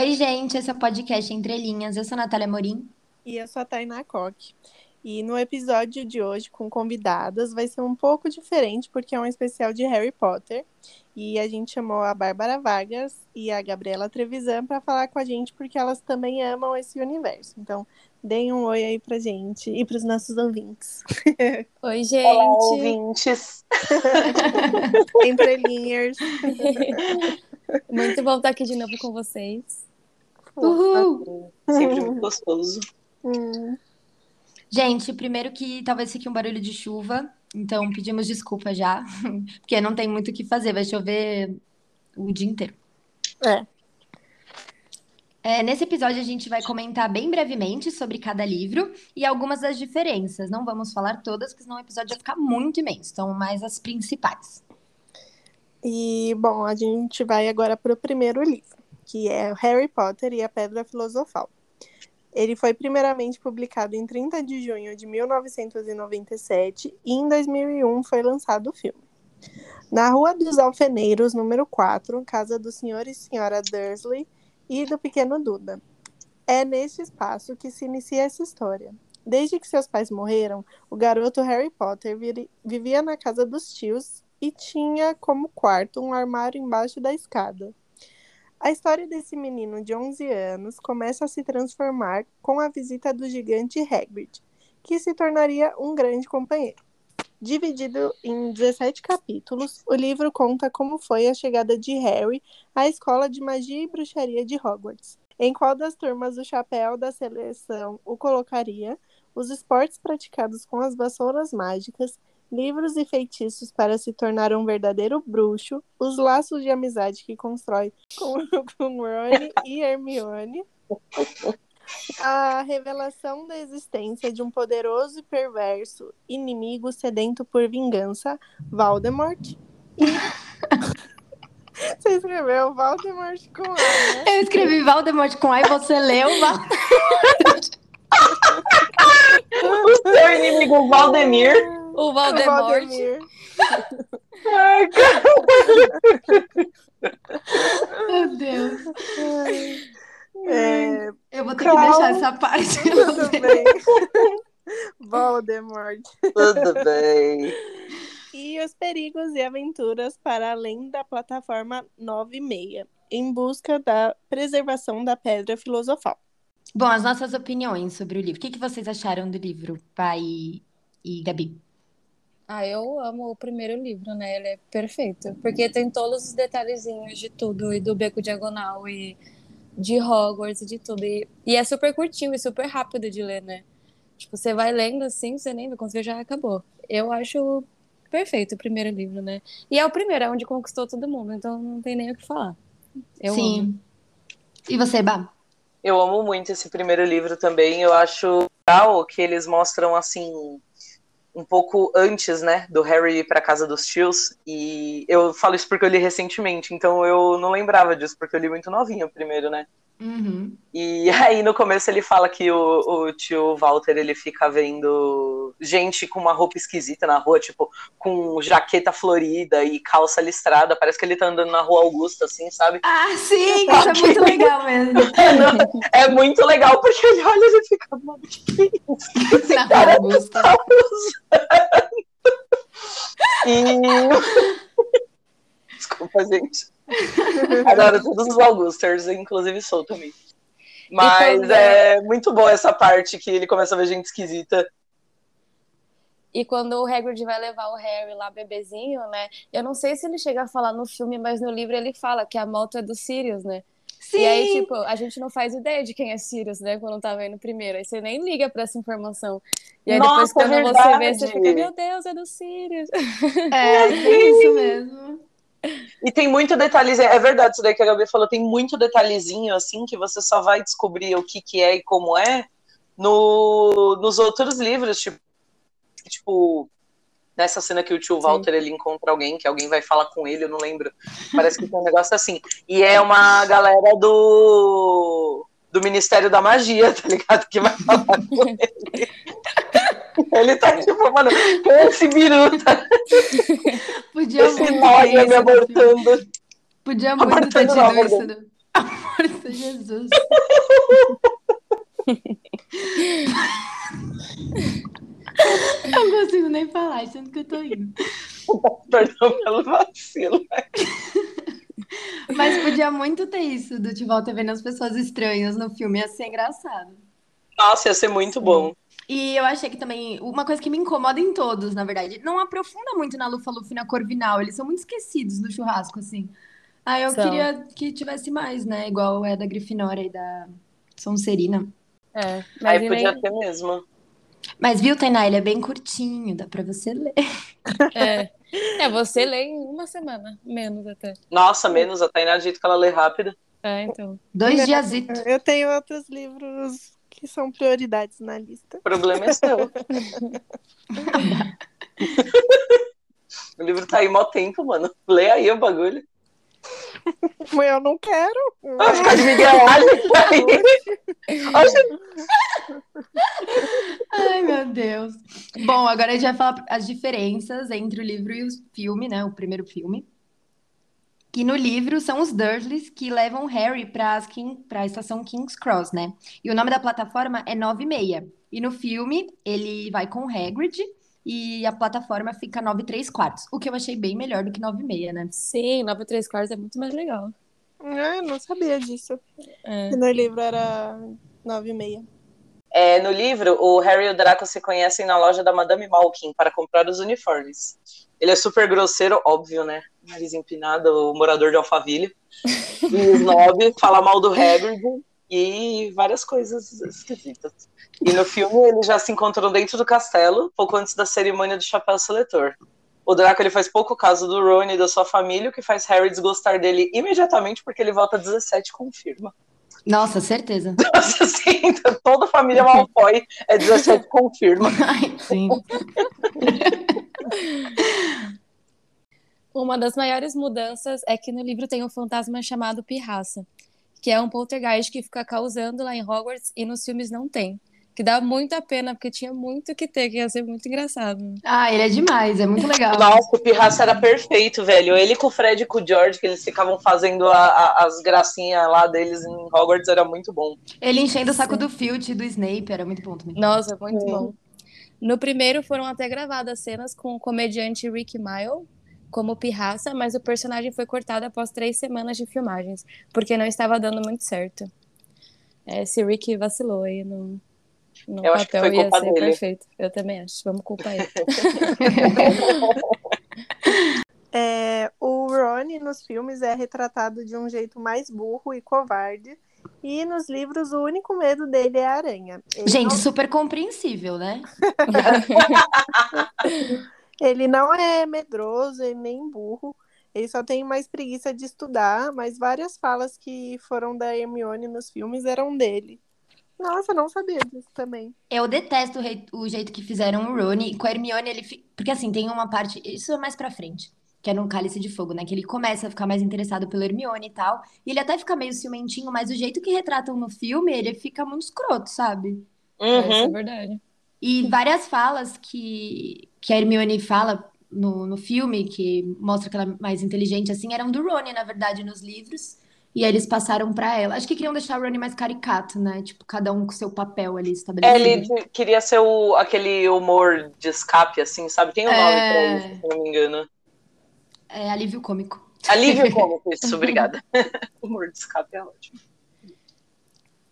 Oi, gente, esse é o podcast Entre Linhas. Eu sou a Natália Morim. E eu sou a Tainá Coque. E no episódio de hoje, com convidadas, vai ser um pouco diferente, porque é um especial de Harry Potter. E a gente chamou a Bárbara Vargas e a Gabriela Trevisan para falar com a gente, porque elas também amam esse universo. Então, deem um oi aí pra gente e pros nossos ouvintes. Oi, gente. Olá, ouvintes. Entre linhas. Muito bom estar aqui de novo com vocês. Uhul! Sempre muito gostoso. Hum. Gente, primeiro que talvez fique um barulho de chuva, então pedimos desculpa já, porque não tem muito o que fazer, vai chover o dia inteiro. É. É, nesse episódio a gente vai comentar bem brevemente sobre cada livro e algumas das diferenças. Não vamos falar todas, porque senão o episódio vai ficar muito imenso. Então, mais as principais. E, bom, a gente vai agora para o primeiro livro, que é Harry Potter e a Pedra Filosofal. Ele foi primeiramente publicado em 30 de junho de 1997 e em 2001 foi lançado o filme. Na Rua dos Alfeneiros, número 4, casa do senhor e senhora Dursley e do pequeno Duda. É neste espaço que se inicia essa história. Desde que seus pais morreram, o garoto Harry Potter vivia na casa dos tios e tinha como quarto um armário embaixo da escada. A história desse menino de 11 anos começa a se transformar com a visita do gigante Hagrid, que se tornaria um grande companheiro. Dividido em 17 capítulos, o livro conta como foi a chegada de Harry à escola de magia e bruxaria de Hogwarts, em qual das turmas o chapéu da seleção o colocaria, os esportes praticados com as vassouras mágicas, livros e feitiços para se tornar um verdadeiro bruxo, os laços de amizade que constrói com, com Ron e Hermione, a revelação da existência de um poderoso e perverso inimigo sedento por vingança, Voldemort, e... Você escreveu Voldemort com A, né? Eu escrevi Valdemort com A e você leu Valdemort. o seu inimigo Valdemir. O Valdemort. Ai, Meu Deus. É, Eu vou ter que Calma. deixar essa parte. tudo bem. Voldemort. Tudo bem. E os perigos e aventuras para além da plataforma 96, em busca da preservação da pedra filosofal. Bom, as nossas opiniões sobre o livro. O que que vocês acharam do livro, pai e Gabi? Ah, eu amo o primeiro livro, né? Ele é perfeito. Porque tem todos os detalhezinhos de tudo, e do Beco Diagonal, e de Hogwarts, e de tudo. E, e é super curtinho e super rápido de ler, né? Tipo, você vai lendo assim, você nem vê, quando você já acabou. Eu acho perfeito o primeiro livro, né? E é o primeiro, é onde conquistou todo mundo, então não tem nem o que falar. Eu Sim. amo. E você, Bá? Eu amo muito esse primeiro livro também. Eu acho legal que eles mostram assim um pouco antes, né, do Harry ir para casa dos tios. E eu falo isso porque eu li recentemente, então eu não lembrava disso porque eu li muito novinho primeiro, né? Uhum. E aí no começo ele fala que o, o tio Walter ele fica vendo gente com uma roupa esquisita na rua, tipo, com jaqueta florida e calça listrada. Parece que ele tá andando na rua Augusta, assim, sabe? Ah, sim, isso é muito legal mesmo. É muito legal, porque ele olha e ele fica, mano, que isso? Na Rua Augusta. tá usando? E... Desculpa, gente. Adoro todos os Augusters, inclusive sou também. Mas quando- é muito boa essa parte que ele começa a ver gente esquisita. E quando o Hagrid vai levar o Harry lá bebezinho, né? Eu não sei se ele chega a falar no filme, mas no livro ele fala que a moto é do Sirius, né? Sim. E aí, tipo, a gente não faz ideia de quem é Sirius, né? Quando tá vendo primeiro. Aí você nem liga pra essa informação. E aí depois, Nossa, quando é você vê, você fica, meu Deus, é do Sirius. É, é isso mesmo. E tem muito detalhezinho, é verdade isso daí que a Gabi falou, tem muito detalhezinho, assim, que você só vai descobrir o que que é e como é no, nos outros livros, tipo, tipo, nessa cena que o tio Walter, ele encontra alguém, que alguém vai falar com ele, eu não lembro, parece que tem um negócio assim, e é uma galera do do Ministério da Magia, tá ligado, que vai falar com ele. Ele tá tipo, mano, esse biruta? Podia Esse muito nó ter ia me filme. abortando. Podia muito ter Abortando tido não, isso. No- Força, Jesus. Não consigo nem falar, sendo que eu tô indo. Perdão pelo vacilo. Mas podia muito ter isso do De Volta Vendo as Pessoas Estranhas no filme, ia ser engraçado. Nossa, ia ser muito bom. E eu achei que também, uma coisa que me incomoda em todos, na verdade, não aprofunda muito na Lufa-Lufa e na Corvinal, eles são muito esquecidos no churrasco, assim. Aí eu São. queria que tivesse mais, né? Igual é da Grifinória e da Sonserina. É, mas Aí e podia nem- ter mesmo. Mas viu, Tainá, ele é bem curtinho, dá pra você ler. é. é, você lê em uma semana, menos até. Nossa, menos a Tainá dito que ela lê rápido. É, então. Dois diazitos. Eu tenho outros livros que são prioridades na lista. O problema é seu. o livro tá aí mó tempo, mano. Lê aí o bagulho. Mas eu não quero. Ah, ficar de miguelagem Ai, meu Deus. Bom, agora a gente vai falar as diferenças entre o livro e o filme, né? O primeiro filme. Que no livro são os Dursleys que levam Harry para a estação King's Cross, né? E o nome da plataforma é 96. E no filme ele vai com Hagrid e a plataforma fica 9 3 quartos. O que eu achei bem melhor do que 9 e meia, né? Sim, 9 3 quartos é muito mais legal. Ah, eu não sabia disso. É. No livro era nove e meia. É, no livro, o Harry e o Draco se conhecem na loja da Madame Malkin para comprar os uniformes. Ele é super grosseiro, óbvio, né? Nariz empinado, o morador de Alphaville. E o Snob fala mal do Hagrid e várias coisas esquisitas. E no filme, eles já se encontram dentro do castelo, pouco antes da cerimônia do chapéu seletor. O Draco ele faz pouco caso do Ron e da sua família, o que faz Harry desgostar dele imediatamente porque ele volta 17 confirma. Nossa, certeza. Nossa, assim, toda a família Malfoy é 17 confirma. Ai, sim. Uma das maiores mudanças é que no livro tem um fantasma chamado Pirraça, que é um poltergeist que fica causando lá em Hogwarts e nos filmes não tem. Que dá muito a pena, porque tinha muito que ter, que ia ser muito engraçado. Ah, ele é demais, é muito legal. Nossa, o Pirraça era perfeito, velho. Ele com o Fred e com o George, que eles ficavam fazendo a- a- as gracinhas lá deles em Hogwarts, era muito bom. Ele enchendo o saco do Filch e do Snape, era muito bom também. Nossa, muito Sim. bom. No primeiro foram até gravadas cenas com o comediante Rick Mile como Pirraça, mas o personagem foi cortado após três semanas de filmagens, porque não estava dando muito certo. É, esse Rick vacilou aí no, no Eu acho que papel, foi ia ser dele. perfeito. Eu também acho. Vamos culpar ele. É, o Ron nos filmes é retratado de um jeito mais burro e covarde. E nos livros o único medo dele é a aranha. Ele Gente, não, super compreensível, né? ele não é medroso e nem burro. Ele só tem mais preguiça de estudar, mas várias falas que foram da Hermione nos filmes eram dele. Nossa, eu não sabia disso também. Eu detesto o, rei- o jeito que fizeram o Rony. Com a Hermione, ele. fi- Porque assim, tem uma parte. Isso é mais pra frente. Que é no Cálice de Fogo, né? Que ele começa a ficar mais interessado pela Hermione e tal. E ele até fica meio ciumentinho, mas o jeito que retratam no filme, ele fica muito escroto, sabe? É, Isso é Uhum. verdade. E várias falas que, que a Hermione fala no, no filme, que mostra que ela é mais inteligente, assim, eram do Rony, na verdade, nos livros. E aí eles passaram pra ela. Acho que queriam deixar o Rony mais caricato, né? Tipo, cada um com seu papel ali É, estabelecido. ele queria ser o, aquele humor de escape, assim, sabe? Tem um nome É. pra isso, se não me engano. É alívio cômico. Alívio cômico, isso, obrigada. humor de escape é ótimo.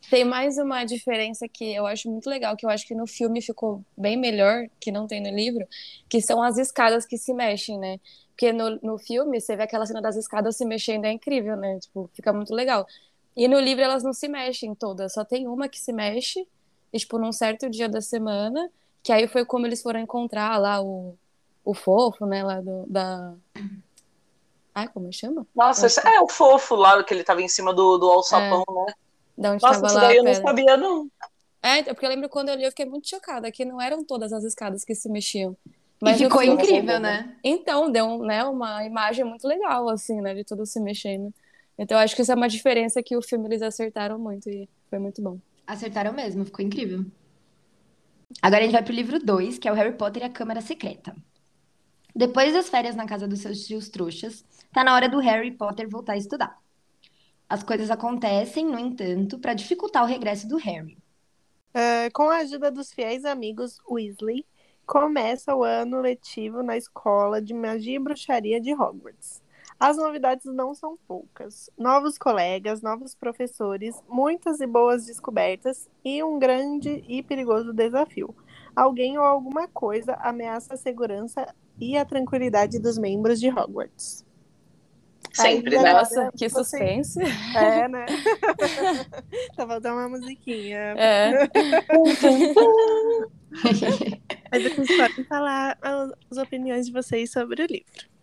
Tem mais uma diferença que eu acho muito legal, que eu acho que no filme ficou bem melhor, que não tem no livro, que são as escadas que se mexem, né? Porque no, no filme, você vê aquela cena das escadas se mexendo, é incrível, né? Tipo, fica muito legal. E no livro elas não se mexem todas, só tem uma que se mexe, e, tipo, num certo dia da semana, que aí foi como eles foram encontrar lá o, o fofo, né, lá do, da... Ai, como chama? Nossa, é o fofo lá, que ele tava em cima do, do alçapão, né? Da onde Nossa, tava isso lá daí eu não sabia, não. É, então, porque eu lembro quando eu li, eu fiquei muito chocada, que não eram todas as escadas que se mexiam. E Mas no ficou incrível, né? Então, deu né, uma imagem muito legal, assim, né, de tudo se mexendo. Então, eu acho que isso é uma diferença que o filme eles acertaram muito e foi muito bom. Acertaram mesmo, ficou incrível. Agora a gente vai pro livro 2, que é o Harry Potter e a Câmara Secreta. Depois das férias na casa dos seus tios trouxas, tá na hora do Harry Potter voltar a estudar. As coisas acontecem, no entanto, para dificultar o regresso do Harry. Uh, com a ajuda dos fiéis amigos Weasley, começa o ano letivo na escola de magia e bruxaria de Hogwarts. As novidades não são poucas. Novos colegas, novos professores, muitas e boas descobertas e um grande e perigoso desafio. Alguém ou alguma coisa ameaça a segurança e a tranquilidade dos membros de Hogwarts. Sempre, né? Nossa, que suspense. É, né? tá faltando uma musiquinha. É. Mas vocês podem falar as opiniões de vocês sobre o livro.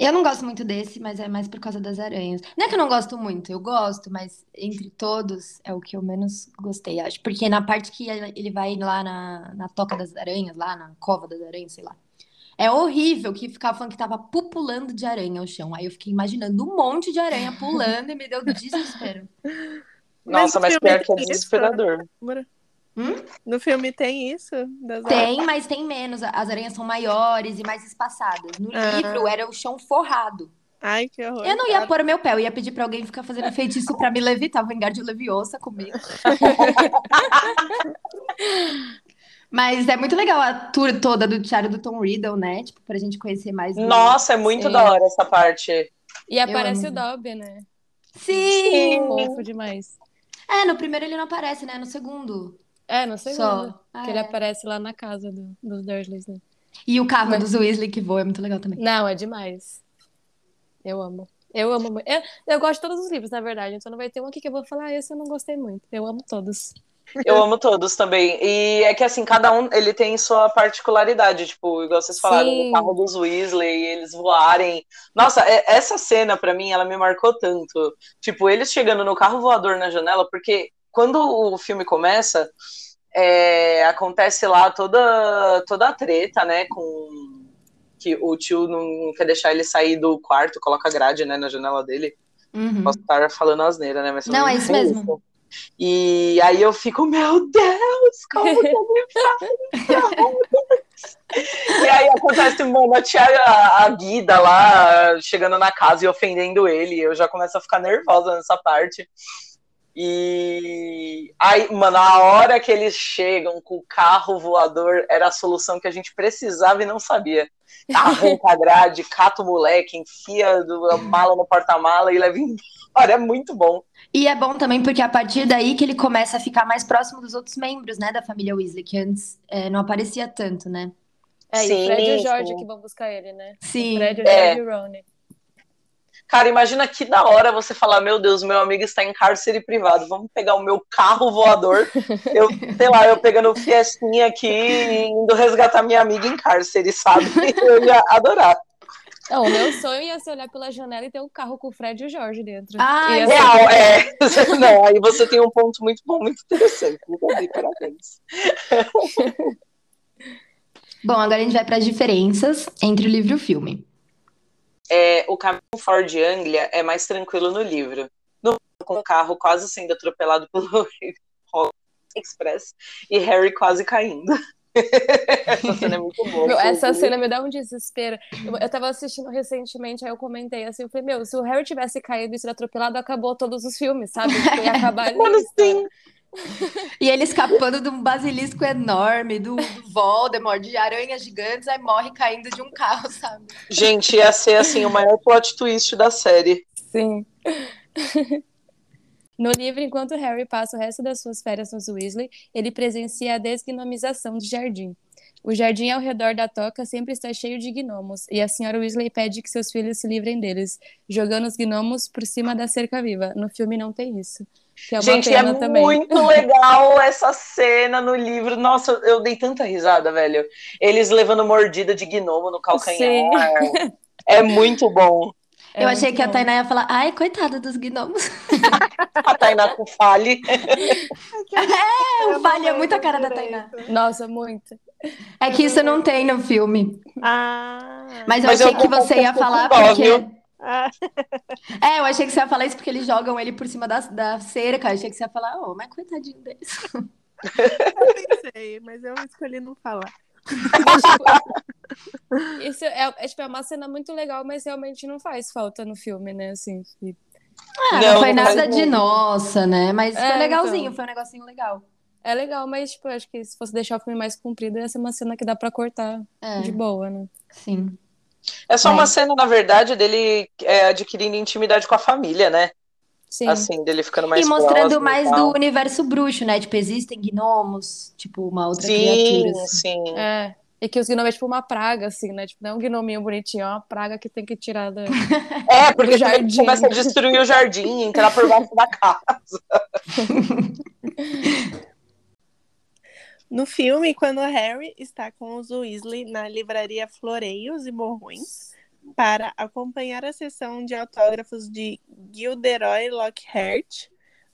Eu não gosto muito desse, mas é mais por causa das aranhas. Não é que eu não gosto muito, eu gosto, mas entre todos é o que eu menos gostei, acho. Porque na parte que ele vai lá na, na toca das aranhas, lá na cova das aranhas, sei lá. É horrível que ficava falando que tava pupulando de aranha o chão. Aí eu fiquei imaginando um monte de aranha pulando e me deu desespero. Nossa, no mas filme pior que é tem isso, desesperador. Hum? No filme tem isso? Das Tem, mas tem menos. As aranhas são maiores e mais espaçadas. No Ah. livro era o chão forrado. Ai, que horror. Eu não ia pôr o meu pé, eu ia pedir pra alguém ficar fazendo feitiço pra me levitar, vingar de leviosa comigo. Mas é muito legal a tour toda do diário do Tom Riddle, né? Tipo, pra gente conhecer mais. do- Nossa, é muito Sim. da hora essa parte. E aparece o. Dobby, né? Sim! Fofo demais. É, no primeiro ele não aparece, né? No segundo. É, no segundo. Só. Ah, Que ele é. aparece lá na casa do- dos Dursleys, né? E o carro Mas- dos Weasley que voa é muito legal também. Não, é demais. Eu amo. Eu amo muito. Eu, eu gosto de todos os livros, na verdade. Então não vai ter um aqui que eu vou falar, ah, esse eu não gostei muito. Eu amo todos. Eu amo todos também. E é que assim, cada um ele tem sua particularidade, tipo, igual vocês falaram, Sim. o carro dos Weasley, eles voarem. Nossa, é- essa cena pra mim, ela me marcou tanto. Tipo, eles chegando no carro voador na janela, porque quando o filme começa, é, acontece lá toda toda a treta, né, com que o tio não quer deixar ele sair do quarto, coloca grade, né, na janela dele. Uhum. Posso estar falando asneira, né? Mas Não, é isso mesmo. E aí eu fico, meu Deus, como que isso? E aí acontece, mano, a tia a, a Guida lá chegando na casa e ofendendo ele. Eu já começo a ficar nervosa nessa parte. E aí, mano, a hora que eles chegam com o carro voador era a solução que a gente precisava e não sabia. Arranca a grade, cata o moleque, enfia do- a mala no porta-mala e leva embora. É muito bom. E é bom também porque é a partir daí que ele começa a ficar mais próximo dos outros membros, né, da família Weasley, que antes é, não aparecia tanto, né? É, e Sim, o Fred e o George sim. que vão buscar ele, né? Sim. O Fred, o É. George e o Ron. Cara, imagina que da hora você falar, meu Deus, meu amigo está em cárcere privado, vamos pegar o meu carro voador, eu, sei lá, eu pegando o Fiestinha aqui e indo resgatar minha amiga em cárcere, sabe? Eu ia adorar. Não, o meu sonho ia ser olhar pela janela e ter um carro com o Fred e o George dentro. Ah, Ia ser- Real, é. Não, aí você tem um ponto muito bom, muito interessante. Muito bem, parabéns. Bom, agora a gente vai para as diferenças entre o livro e o filme. É, o caminho Ford Anglia é mais tranquilo no livro. No com o carro quase sendo atropelado pelo Express e Harry quase caindo. Essa cena é muito boa. Meu, essa cena me dá um desespero. Eu, eu tava assistindo recentemente, aí eu comentei assim, eu falei, meu, se o Harry tivesse caído e sido atropelado, acabou todos os filmes, sabe? Tipo, ia acabar ali. Mano, sim. E ele escapando de um basilisco enorme, do, do Voldemort, de aranhas gigantes, aí morre caindo de um carro, sabe? Gente, ia ser assim o maior plot twist da série. Sim. No livro, enquanto Harry passa o resto das suas férias nos Weasley, ele presencia a desgnomização do jardim. O jardim ao redor da toca sempre está cheio de gnomos, e a senhora Weasley pede que seus filhos se livrem deles, jogando os gnomos por cima da cerca viva. No filme não tem isso. Que é uma Gente, é também. muito legal essa cena no livro. Nossa, eu dei tanta risada, velho. Eles levando mordida de gnomo no calcanhar. É muito bom. É eu achei que a bom. Tainá ia falar, ai, coitada dos gnomos. A Tainá com fale. É, o Vale é muito a cara da direito. Tainá. Nossa, muito. É que isso não tem no filme. Ah, Mas eu Mas eu achei que confesso você que ia eu falar dó, porque. viu? Ah, É, eu achei que você ia falar isso porque eles jogam ele por cima da, da cerca. Eu achei que você ia falar, oh, mas coitadinho deles. eu pensei, mas eu escolhi não falar. Tipo, isso é, é, tipo, é uma cena muito legal, mas realmente não faz falta no filme, né? Assim, e- Ah, não, Não, foi não nada faz de nossa, né? Mas É, foi legalzinho, então. foi um negocinho legal. É legal, mas, tipo, eu acho que se fosse deixar o filme mais comprido, ia ser uma cena que dá pra cortar É, de boa, né? sim. É só É. uma cena, na verdade, dele é, adquirindo intimidade com a família, né? Sim. Assim, dele ficando mais e mostrando e mais do universo bruxo, né? Tipo, existem gnomos, tipo, uma outra Sim, criatura. assim. sim. É. E que os gnomos é tipo uma praga, assim, né? Tipo, não é um gnominho bonitinho, é uma praga que tem que tirar da. É, porque jardim. começa a destruir o jardim, entrar por baixo da casa. No filme, quando Harry está com os Weasley na livraria Floreios e Morrões para acompanhar a sessão de autógrafos de Gilderoy Lockhart,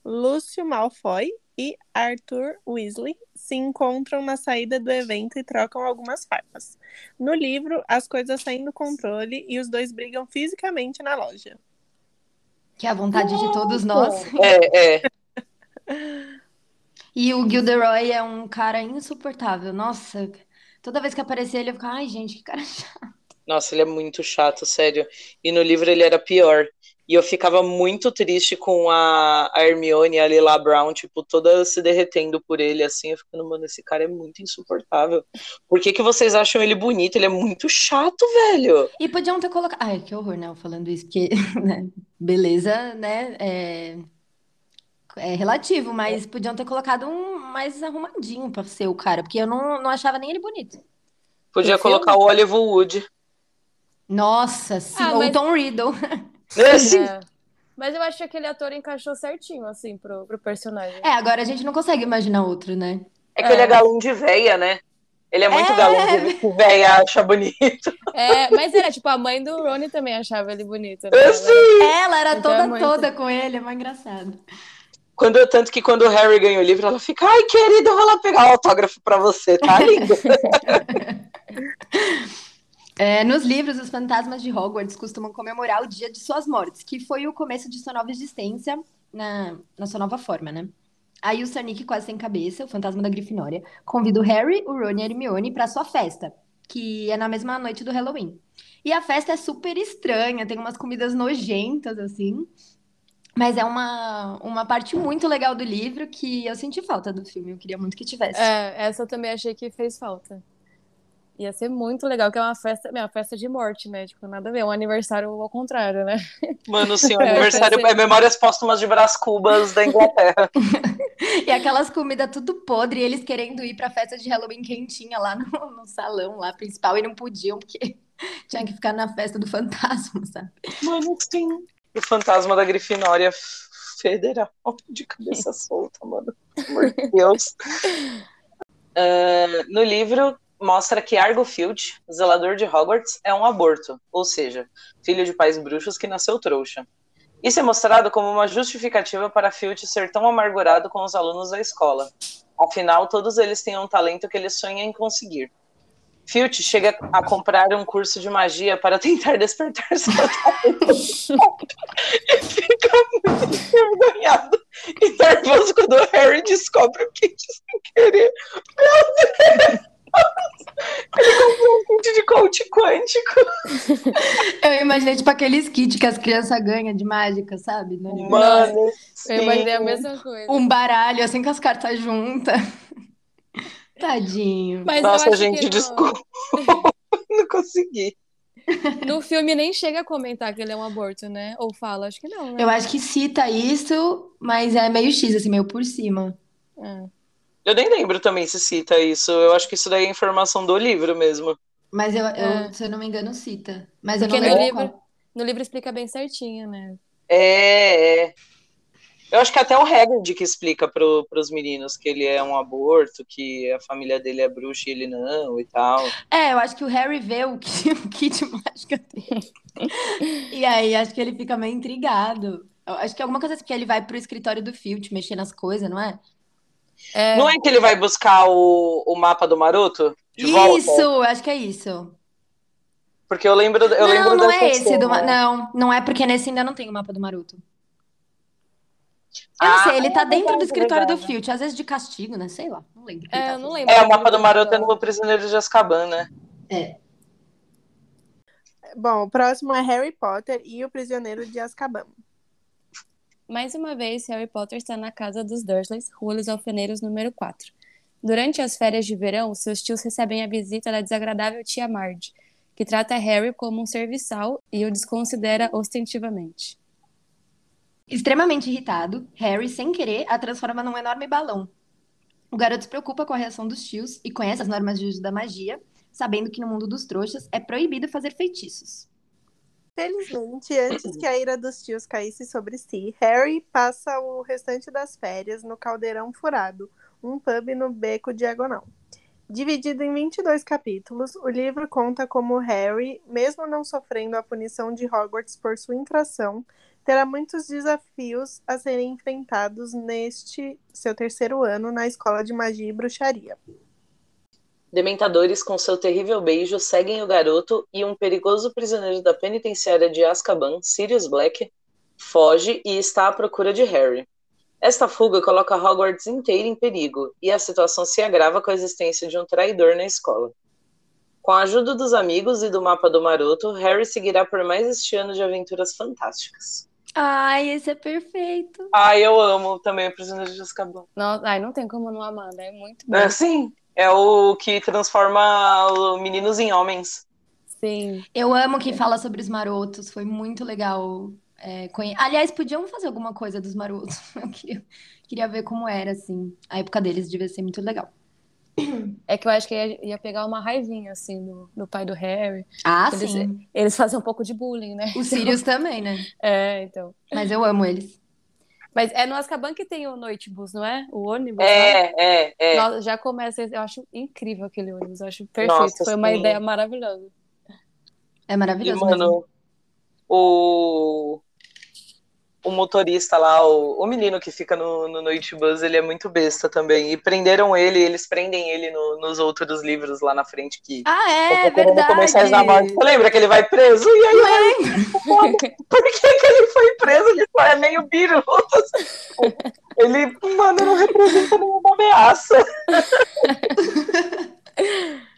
Lúcio Malfoy e Arthur Weasley se encontram na saída do evento e trocam algumas farpas. No livro, as coisas saem do controle e os dois brigam fisicamente na loja. Que é a vontade de todos nós. É, é. E o Gilderoy é um cara insuportável. Nossa, toda vez que aparecia ele, eu ficava, ai, gente, que cara chato. Nossa, ele é muito chato, sério. E no livro ele era pior. E eu ficava muito triste com a a Hermione e a Lila Brown, tipo, toda se derretendo por ele, assim. Eu ficando, mano, esse cara é muito insuportável. Por que que vocês acham ele bonito? Ele é muito chato, velho. E podiam ter colocado. Ai, que horror, né? eu Falando isso, porque, né? Beleza, né? É... é relativo, mas podiam ter colocado um mais arrumadinho pra ser o cara, porque eu não, não achava nem ele bonito. Podia colocar o Oliver Wood. Nossa, sim, Ah, ou mas- Tom Riddle. É. Mas eu acho que aquele ator encaixou certinho, assim, pro, pro personagem. É, agora a gente não consegue imaginar outro, né? É que ele é galão de véia, né? Ele é muito É. galão de véia acha bonito. É, mas era, tipo, a mãe do Rony também achava ele bonito, né? Eu sei. Ela era Então toda é muito. toda com ele, é mais engraçado. Quando, tanto que quando o Harry ganha o livro, ela fica, ai, querida, eu vou lá pegar o autógrafo pra você, tá lindo? É, nos livros, os fantasmas de Hogwarts costumam comemorar o dia de suas mortes, que foi o começo de sua nova existência na, na sua nova forma, né? Aí o Sonic, quase sem cabeça, o fantasma da Grifinória, convida o Harry, o Ron e a Hermione para sua festa, que é na mesma noite do Halloween. E a festa é super estranha, tem umas comidas nojentas, assim. Mas é uma, uma parte muito legal do livro que eu senti falta do filme, eu queria muito que tivesse. É, essa eu também achei que fez falta. Ia ser muito legal, que é uma festa, é uma festa de morte, né? Tipo, nada a ver, um aniversário ao contrário, né? Mano, sim, o É, aniversário é Memórias Póstumas de Brás Cubas da Inglaterra. E aquelas comidas tudo podre, e eles querendo ir pra festa de Halloween quentinha lá no, no salão lá principal e não podiam, porque tinha que ficar na festa do fantasma, sabe? Mano, sim. O fantasma da Grifinória federal de cabeça solta, mano. De Deus. Ah, no livro, mostra que Argo Filch, zelador de Hogwarts, é um aborto, ou seja, filho de pais bruxos que nasceu trouxa. Isso é mostrado como uma justificativa para Filch ser tão amargurado com os alunos da escola. Afinal, todos eles têm um talento que ele sonha em conseguir. Filch chega a comprar um curso de magia para tentar despertar seu talento. fica muito envergonhado e nervoso quando o Harry descobre o kit sem querer. Meu Deus! Ele comprou um kit de coach quântico. Eu imaginei, tipo, aqueles kits que as crianças ganham de mágica, sabe? Mano, Eu imaginei a sim. mesma coisa. Um baralho, assim, com as cartas juntas. Tadinho. Mas eu Nossa, gente, que no, desculpa. Não consegui. no filme nem chega a comentar que ele é um aborto, né? Ou fala, acho que não, né? Eu acho que cita isso, mas é meio X, assim, meio por cima. É. Eu nem lembro também se cita isso. Eu acho que isso daí é informação do livro mesmo. Mas eu, eu, É. se eu não me engano, cita. Mas eu Porque não no lembro livro, qual. no livro explica bem certinho, né? É, é. Eu acho que até o Hagrid que explica pro, pros meninos que ele é um aborto, que a família dele é bruxa e ele não e tal. É, eu acho que o Harry vê o kit, o kit mágica dele. E aí acho que ele fica meio intrigado. Eu acho que é alguma coisa assim, que ele vai pro escritório do Filch mexer nas coisas, não é? É, Não é que ele vai buscar o, o mapa do Maroto de volta? Isso, eu acho que é isso. Porque eu lembro, eu não, lembro não é esse do cena. Não, não é porque nesse ainda não tem o mapa do Maroto. Eu Ah, não sei, ele tá é dentro do verdade, escritório do verdade. Filch, às vezes de castigo, né? Sei lá, não lembro. É, tá não lembro. É, o mapa do Maroto é no Prisioneiro de Azkaban, né? Bom, o próximo é Harry Potter e o Prisioneiro de Azkaban. Mais uma vez, Harry Potter está na casa dos Dursleys, Rua dos Alfeneiros número 4. Durante as férias de verão, seus tios recebem a visita da desagradável tia Marge, que trata Harry como um serviçal e o desconsidera ostensivamente. Extremamente irritado, Harry, sem querer, a transforma num enorme balão. O garoto se preocupa com a reação dos tios e conhece as normas de uso da magia, sabendo que no mundo dos trouxas é proibido fazer feitiços. Felizmente, antes que a ira dos tios caísse sobre si, Harry passa o restante das férias no Caldeirão Furado, um pub no Beco Diagonal. Dividido em 22 capítulos, o livro conta como Harry, mesmo não sofrendo a punição de Hogwarts por sua infração, terá muitos desafios a serem enfrentados neste seu terceiro ano na Escola de Magia e Bruxaria. Dementadores, com seu terrível beijo, seguem o garoto e um perigoso prisioneiro da penitenciária de Azkaban, Sirius Black, foge e está à procura de Harry. Esta fuga coloca Hogwarts inteira em perigo e a situação se agrava com a existência de um traidor na escola. Com a ajuda dos amigos e do mapa do Maroto, Harry seguirá por mais este ano de aventuras fantásticas. Ai, esse é perfeito. Ai, eu amo também o Prisioneiro de Azkaban. Não, ai, não tem como não amar, né? É muito bom. É, sim, é o que transforma os meninos em homens. Sim. Eu amo que fala sobre os marotos, foi muito legal. é, conhe- Aliás, podiam fazer alguma coisa dos marotos. Eu queria, queria ver como era, assim. A época deles devia ser muito legal. É que eu acho que ia, ia pegar uma raivinha, assim, do, do pai do Harry. Ah, Eles- sim. Eles fazem um pouco de bullying, né? Os Sirius também, né? É, então. Mas eu amo eles. Mas é no Azkaban que tem o Noitebus, não é? O ônibus, né? É, é, é. Nossa, já começa, eu acho incrível aquele ônibus, eu acho perfeito. Nossa, Foi uma sim. ideia maravilhosa. É E, maravilhoso mesmo. mano, o, o motorista lá, o, o menino que fica no, no Noite Bus, ele é muito besta também. E prenderam ele, eles prendem ele no- nos outros livros lá na frente que Ah, é, estão procurando comerciais da morte. verdade. Você lembra que ele vai preso? E aí, por que, que ele foi preso? Ele só é meio biruta. Ele, mano, não representa nenhuma ameaça.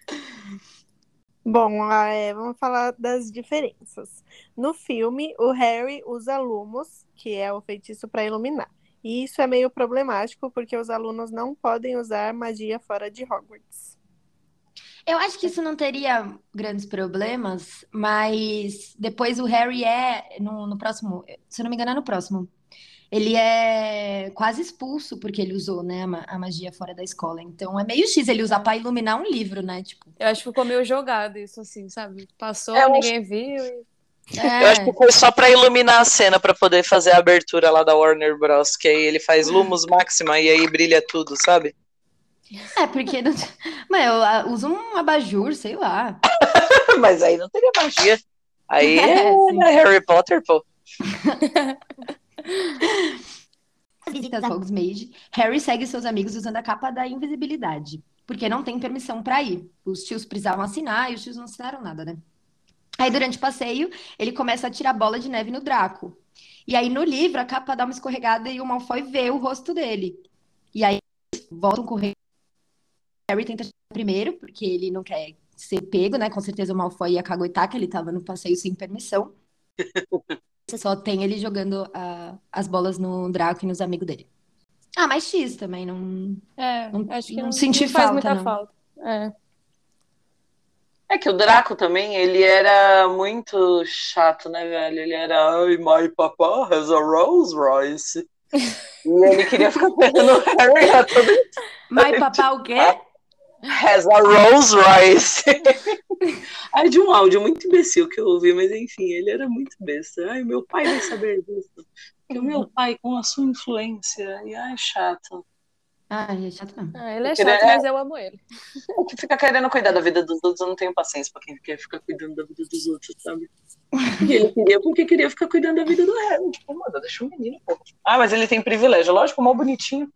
Bom, ah, é, vamos falar das diferenças. No filme, o Harry usa lumos, que é o feitiço para iluminar. E isso é meio problemático porque os alunos não podem usar magia fora de Hogwarts. Eu acho que isso não teria grandes problemas, mas depois o Harry é, no, no próximo, se não me engano, é no próximo. Ele é quase expulso porque ele usou, né, a, ma- a magia fora da escola. Então é meio X ele usar para iluminar um livro, né? Tipo, Eu acho que ficou meio jogado isso, assim, sabe? Passou, É, ninguém viu. e- é, Eu acho que foi só pra iluminar a cena pra poder fazer a abertura lá da Warner Bros. Que aí ele faz Lumos Máxima e aí brilha tudo, sabe? é porque não... Mas eu ah, uso um abajur, sei lá. Mas aí não teria magia. Aí É, é. Harry Potter, pô. Nas visitas Hogsmeade, Harry segue seus amigos usando a capa da invisibilidade, porque não tem permissão para ir. Os tios precisavam assinar e os tios não assinaram nada, né? Aí, durante o passeio, ele começa a tirar bola de neve no Draco. E aí, no livro, a capa dá uma escorregada e o Malfoy vê o rosto dele. E aí, eles voltam correndo. Harry tenta chegar primeiro, porque ele não quer ser pego, né? Com certeza o Malfoy ia caguetar, que ele tava no passeio sem permissão. Você só tem ele jogando ah, as bolas no Draco e nos amigos dele. Ah, mas X também, não. É, Não- acho que não não, senti não faz falta, muita não. falta. É. É que o Draco também, ele era muito chato, né, velho? Ele era, ai, my papa has a Rolls Royce. e ele queria ficar pegando o Harry a todo Mas papá o quê? Has a Rolls Royce. Ai, de um áudio muito imbecil que eu ouvi, mas enfim, ele era muito besta. Ai, meu pai vai saber disso. Que o meu pai, com a sua influência, e ai, chato. Ai, é chato mesmo. Ah, ele é Porque chato, ele é- mas eu amo ele. O que fica querendo cuidar da vida dos outros, eu não tenho paciência pra quem quer ficar cuidando da vida dos outros, sabe? E ele queria porque queria ficar cuidando da vida do Harry. Tipo, mano, deixa o menino, pô. Ah, mas ele tem privilégio, lógico, mal bonitinho.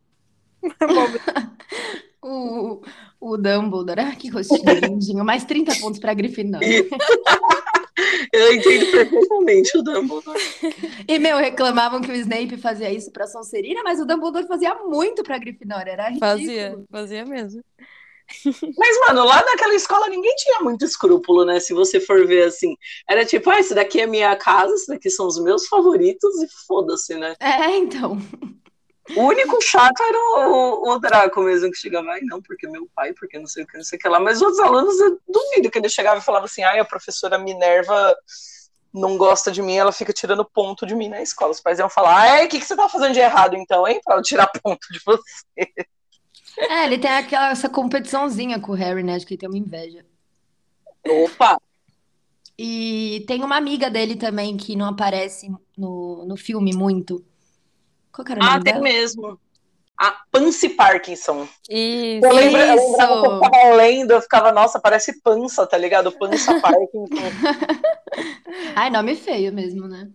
O, o Dumbledore, ah, que rostinho lindinho. Mais 30 pontos pra Grifinória. Eu entendo perfeitamente o Dumbledore. E, meu, reclamavam que o Snape fazia isso pra Sonserina, mas o Dumbledore fazia muito pra Grifinória. Era ridículo. Fazia, fazia mesmo. Mas, mano, lá naquela escola ninguém tinha muito escrúpulo, né? Se você for ver assim. Era tipo, ah, esse daqui é minha casa, esse daqui são os meus favoritos e foda-se, né? É, então. O único chato era o, o Draco mesmo, que chegava, ai não, porque meu pai, porque não sei o que, não sei o que lá. Mas os outros alunos, eu duvido que ele chegava e falava assim, ai, a professora Minerva não gosta de mim, ela fica tirando ponto de mim na escola. Os pais iam falar, ai, o que, que você tá fazendo de errado então, hein, pra tirar ponto de você? É, ele tem aquela, essa competiçãozinha com o Harry, né? Acho que ele tem uma inveja. Opa! E tem uma amiga dele também que não aparece no, no filme muito. Qual que era o Ah, nome tem dela? mesmo. A Pansy Parkinson. Isso. Eu, lembra, eu lembrava que eu ficava lendo, eu ficava, nossa, parece pança, tá ligado? Pança Parkinson. Ai, nome feio mesmo, né?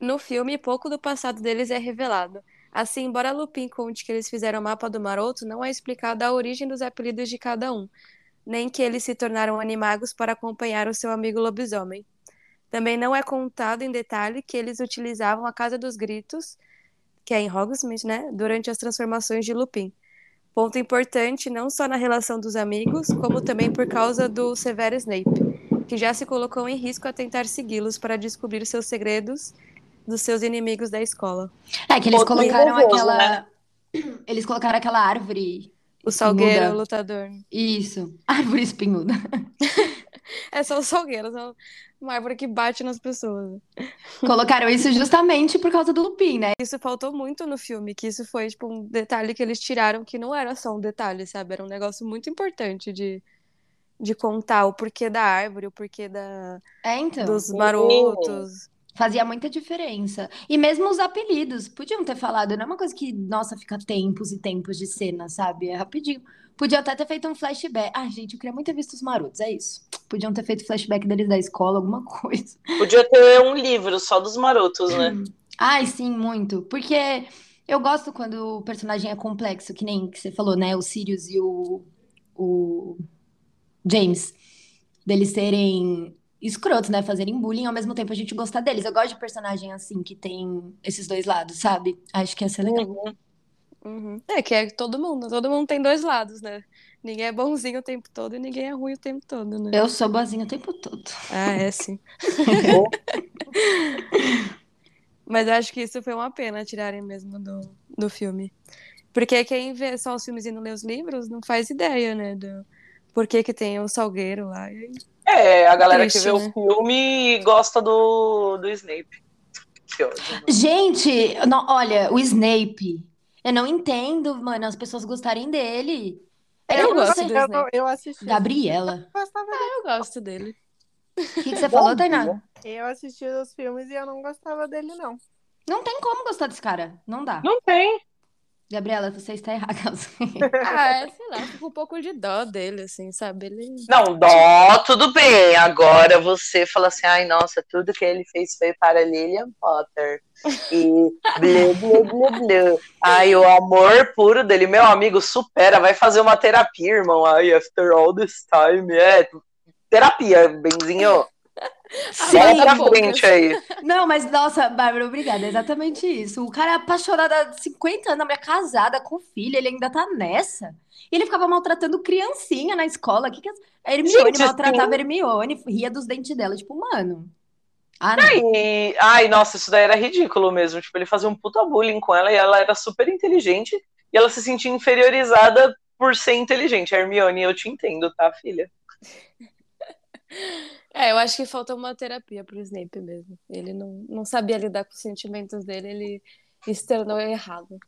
No filme, pouco do passado deles é revelado. Assim, embora Lupin conte que eles fizeram o mapa do Maroto, não é explicada a origem dos apelidos de cada um, nem que eles se tornaram animagos para acompanhar o seu amigo lobisomem. Também não é contado em detalhe que eles utilizavam a Casa dos Gritos, que é em Hogsmeade, né, durante as transformações de Lupin. Ponto importante não só na relação dos amigos, como também por causa do Severo Snape, que já se colocou em risco a tentar segui-los para descobrir seus segredos dos seus inimigos da escola. É que eles colocaram nervoso, aquela. né? Eles colocaram aquela árvore. O Salgueiro espinhuda. lutador. Isso. Árvore espinhuda. É só o Salgueiro, só uma árvore que bate nas pessoas. Colocaram isso justamente por causa do Lupin, né? Isso faltou muito no filme, que isso foi tipo um detalhe que eles tiraram que não era só um detalhe, sabe? Era um negócio muito importante de, de contar o porquê da árvore, o porquê da, É, então. dos marotos. Fazia muita diferença. E mesmo os apelidos, podiam ter falado, não é uma coisa que, nossa, fica tempos e tempos de cena, sabe? É rapidinho. Podiam até ter feito um flashback. Ai, gente, eu queria muito ter visto os marotos, é isso. Podiam ter feito flashback deles da escola, alguma coisa. Podia ter um livro só dos marotos, né? Ai, sim, muito. Porque eu gosto quando o personagem é complexo, que nem que você falou, né? O Sirius e o, o James. Deles serem escrotos, né? Fazerem bullying, ao mesmo tempo a gente gostar deles. Eu gosto de personagem assim, que tem esses dois lados, sabe? Acho que ia ser legal. Uhum. Uhum. É que é todo mundo, todo mundo tem dois lados, né? Ninguém é bonzinho o tempo todo e ninguém é ruim o tempo todo, né? Eu sou boazinha o tempo todo. Ah, é sim. Mas eu acho que isso foi uma pena tirarem mesmo do, do filme. Porque quem vê só os filmes e não lê os livros não faz ideia, né? Do por que que tem o Salgueiro lá. E- É, a galera Triste, que vê né? o filme gosta do, do Snape. Que ódio. mano. Gente, não- olha, o Snape. Eu não entendo, mano, as pessoas gostarem dele. Eu Eu não gosto sei. do Eu, eu assisti. Gabriela. Eu gostava dele. Eu gosto dele. O que que você falou, Tainá? Eu assisti os filmes e eu não gostava dele, não. Não tem como gostar desse cara. Não dá. Não tem. Gabriela, você está errada. Ah, é, sei lá, fico um pouco de dó dele, assim, sabe? Ele. Não, dó, tudo bem. Agora você fala assim, ai, nossa, tudo que ele fez foi para Lilian Potter. E blá, blá, blá, blá. Ai, o amor puro dele, meu amigo, supera, vai fazer uma terapia, irmão. Ai, after all this time. É, terapia, benzinho. Pra poucas. frente aí. Não, mas nossa, Bárbara, obrigada. É exatamente isso. O cara é apaixonado há 50 anos, a mulher casada com filho, ele ainda tá nessa. E ele ficava maltratando criancinha na escola. Que que as- a Hermione Gente, maltratava sim. a Hermione, ria dos dentes dela. Tipo, mano. Ah, não. E, ai, nossa, isso daí era ridículo mesmo. Tipo, ele fazia um puta bullying com ela e ela era super inteligente e ela se sentia inferiorizada por ser inteligente. Hermione, eu te entendo, tá, filha? É, eu acho que falta uma terapia pro Snape mesmo. Ele não, não sabia lidar com os sentimentos dele, ele externou errado.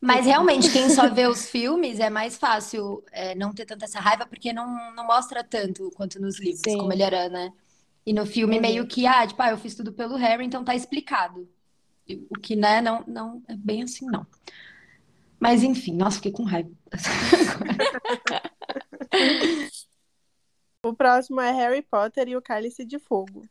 Mas realmente, quem só vê os filmes é mais fácil é, não ter tanta essa raiva, porque não, não mostra tanto quanto nos livros, Sim. como ele era, né? E no filme, Uhum. meio que, ah, tipo, ah, eu fiz tudo pelo Harry, então tá explicado. O que, né, não, não é bem assim, não. Mas enfim, nossa, fiquei com raiva. O próximo é Harry Potter e o Cálice de Fogo.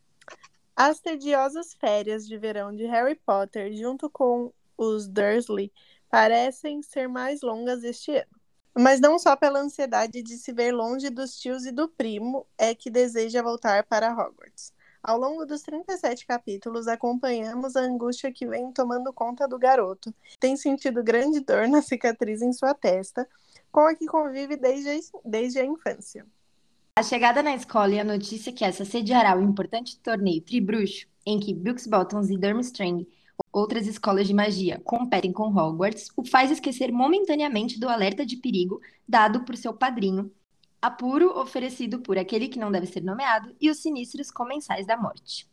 As tediosas férias de verão de Harry Potter, junto com os Dursley, parecem ser mais longas este ano. Mas não só pela ansiedade de se ver longe dos tios e do primo é que deseja voltar para Hogwarts. Ao longo dos 37 capítulos, acompanhamos a angústia que vem tomando conta do garoto. Tem sentido grande dor na cicatriz em sua testa, com a que convive desde a, desde a infância. A chegada na escola e a notícia que essa sediará o importante torneio Tribruxo, em que Brooks Bottoms e Durmstrang, outras escolas de magia, competem com Hogwarts, o faz esquecer momentaneamente do alerta de perigo dado por seu padrinho, apuro oferecido por aquele que não deve ser nomeado e os sinistros comensais da morte.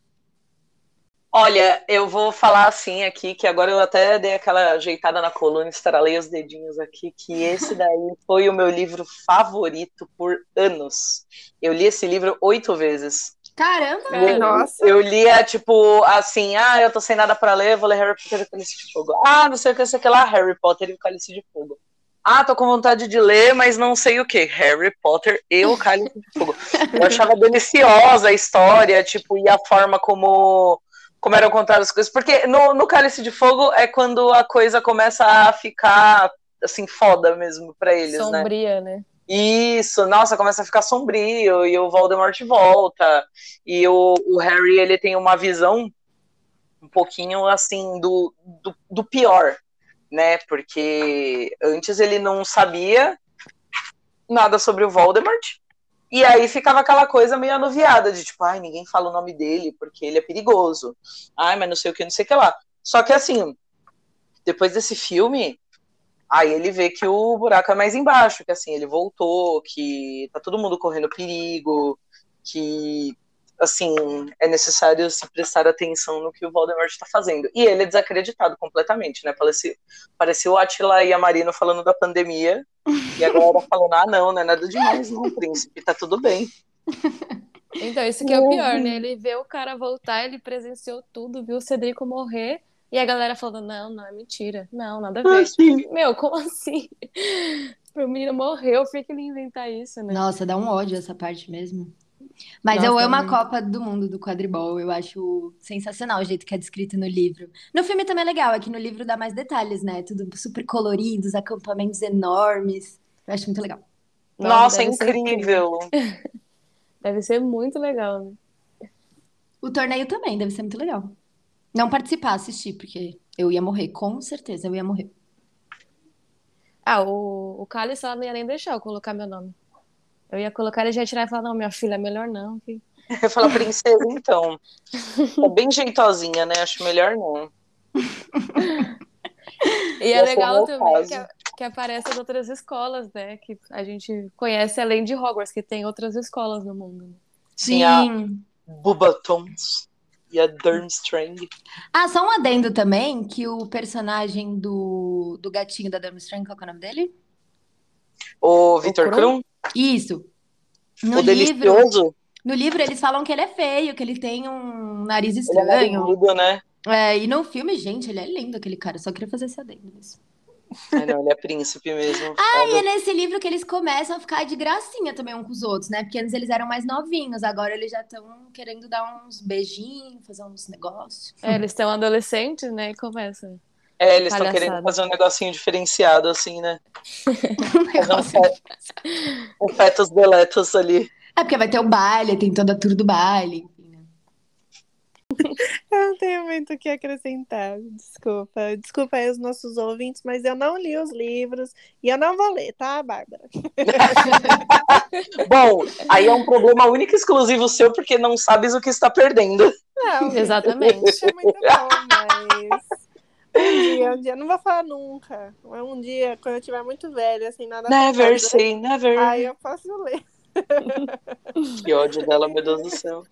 Olha, eu vou falar assim aqui, que agora eu até dei aquela ajeitada na coluna, estralei os dedinhos aqui, que esse daí foi o meu livro favorito por anos. Eu li esse livro oito vezes. Caramba! Eu, Nossa. eu lia, tipo, assim, ah, eu tô sem nada pra ler, vou ler Harry Potter e o Cálice de Fogo. Ah, não sei o que, sei o que lá, Harry Potter e o Cálice de Fogo. Ah, tô com vontade de ler, mas não sei o que. Harry Potter e o Cálice de Fogo. Eu achava deliciosa a história, tipo, e a forma como, como eram contadas as coisas. Porque no, no Cálice de Fogo é quando a coisa começa a ficar, assim, foda mesmo pra eles, né? Sombria, né? Isso, nossa, começa a ficar sombrio e o Voldemort volta e o, o Harry ele tem uma visão um pouquinho assim do, do, do pior, né? Porque antes ele não sabia nada sobre o Voldemort e aí ficava aquela coisa meio anuviada de tipo, ai, ninguém fala o nome dele porque ele é perigoso, ai, mas não sei o que, não sei o que lá. Só que assim, depois desse filme Aí ele vê que o buraco é mais embaixo, que assim, ele voltou, que tá todo mundo correndo perigo, que assim, é necessário se prestar atenção no que o Voldemort está fazendo. E ele é desacreditado completamente, né? Pareceu o Attila e a Marina falando da pandemia, e a galera falando, ah, não, não é nada demais, não, príncipe, tá tudo bem. Então, isso que é o pior, né? Ele vê o cara voltar, ele presenciou tudo, viu o Cedrico morrer, e a galera falando, não, não, é mentira. Não, nada a ver. Assim. Meu, como assim? O menino morreu, por que ele ia inventar isso, né? Nossa, dá um ódio essa parte mesmo. Mas Nossa, eu amo a muito. Copa do Mundo do quadribol. Eu acho sensacional o jeito que é descrito no livro. No filme também é legal, é que no livro dá mais detalhes, né? Tudo super colorido, os acampamentos enormes. Eu acho muito legal. Não, Nossa, é ser incrível. Deve ser muito legal, né? O torneio também deve ser muito legal. Não participar, assistir, porque eu ia morrer, com certeza eu ia morrer. Ah, o, o ela não ia nem deixar eu colocar meu nome. Eu ia colocar, ele já ia tirar e falar, não, minha filha, é melhor não. que- Eu falo, princesa, então. É bem jeitosinha, né? Acho melhor não. E é o legal também que, a- que aparece as outras escolas, né? Que a gente conhece além de Hogwarts, que tem outras escolas no mundo. né? Sim, a- Bubatons e a Durmstrang. Ah, só um adendo também, que o personagem do, do gatinho da Durmstrang, qual que é o nome dele? O Victor Krum? Isso. No o livro, delicioso, no livro eles falam que ele é feio, que ele tem um nariz ele é estranho. narigudo, né? É, e no filme, gente, ele é lindo, aquele cara. Só queria fazer esse adendo mesmo. É, não, ele é príncipe mesmo. Ah, e é nesse livro que eles começam a ficar de gracinha também um com os outros, né? Porque antes eles eram mais novinhos, agora eles já estão querendo dar uns beijinhos, fazer uns negócios. É, eles estão adolescentes, né? E começa. É, eles estão querendo fazer um negocinho diferenciado, assim, né? Um. Um fetos deletos ali. É porque vai ter o baile, tem toda a tour do baile. enfim, né? Eu não tenho muito o que acrescentar, desculpa. Desculpa aí os nossos ouvintes, mas eu não li os livros e eu não vou ler, tá, Bárbara? Bom, aí é um problema único e exclusivo seu, porque não sabes o que está perdendo. Não, Exatamente. é muito bom, mas um dia, um dia, não vou falar nunca, mas um dia, quando eu estiver muito velha, assim, nada Never fazer, say never. aí eu posso ler. Que ódio dela, meu Deus do céu.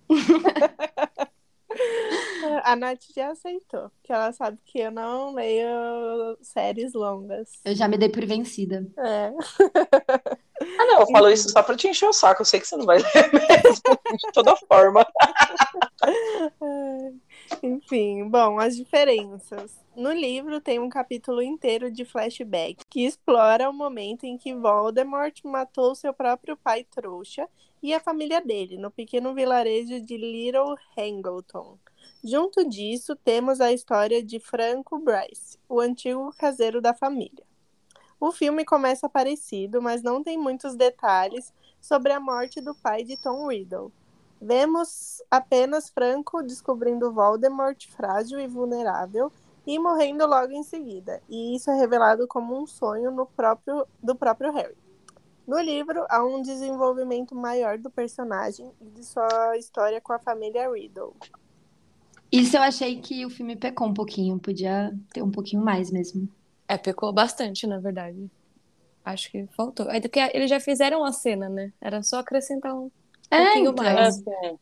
A Nath já aceitou, que ela sabe que eu não leio séries longas. Eu já me dei por vencida. É. Ah, não, eu falo isso só pra te encher o saco. Eu sei que você não vai ler mesmo, de toda forma. Enfim, bom, as diferenças. No livro tem um capítulo inteiro de flashback que explora o momento em que Voldemort matou seu próprio pai trouxa e a família dele no pequeno vilarejo de Little Hangleton. Junto disso, temos a história de Franco Bryce, o antigo caseiro da família. O filme começa parecido, mas não tem muitos detalhes sobre a morte do pai de Tom Riddle. Vemos apenas Franco descobrindo Voldemort frágil e vulnerável e morrendo logo em seguida. E isso é revelado como um sonho no próprio, do próprio Harry. No livro, há um desenvolvimento maior do personagem e de sua história com a família Riddle. Isso eu achei que o filme pecou um pouquinho, podia ter um pouquinho mais mesmo. É, pecou bastante, na verdade. Acho que faltou. É que eles já fizeram a cena, né? Era só acrescentar um É, pouquinho então. mais. Assim,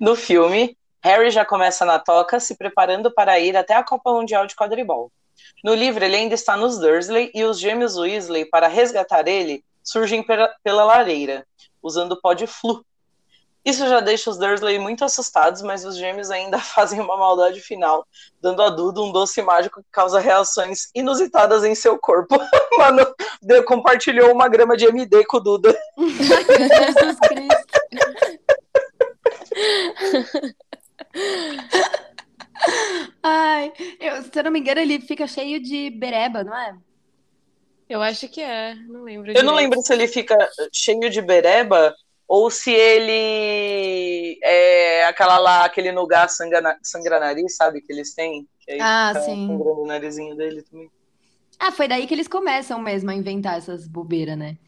No filme, Harry já começa na toca, se preparando para ir até a Copa Mundial de Quadribol. No livro, ele ainda está nos Dursley e os gêmeos Weasley, para resgatar ele, surgem pela, pela lareira, usando o pó de flu. Isso já deixa os Dursley muito assustados, mas os gêmeos ainda fazem uma maldade final, dando a Duda um doce mágico que causa reações inusitadas em seu corpo. Mano, de- compartilhou uma grama de MD com o Duda. Jesus Cristo. Ai, eu, se eu não me engano, ele fica cheio de bereba, não é? Eu acho que é, não lembro. Eu não direito. lembro se ele fica cheio de bereba ou se ele é aquela lá, aquele nugar sangra, sangra nariz, sabe, que eles têm? Que aí Ah, fica sim. sangrando o narizinho dele também. Ah, foi daí que eles começam mesmo a inventar essas bobeiras, né?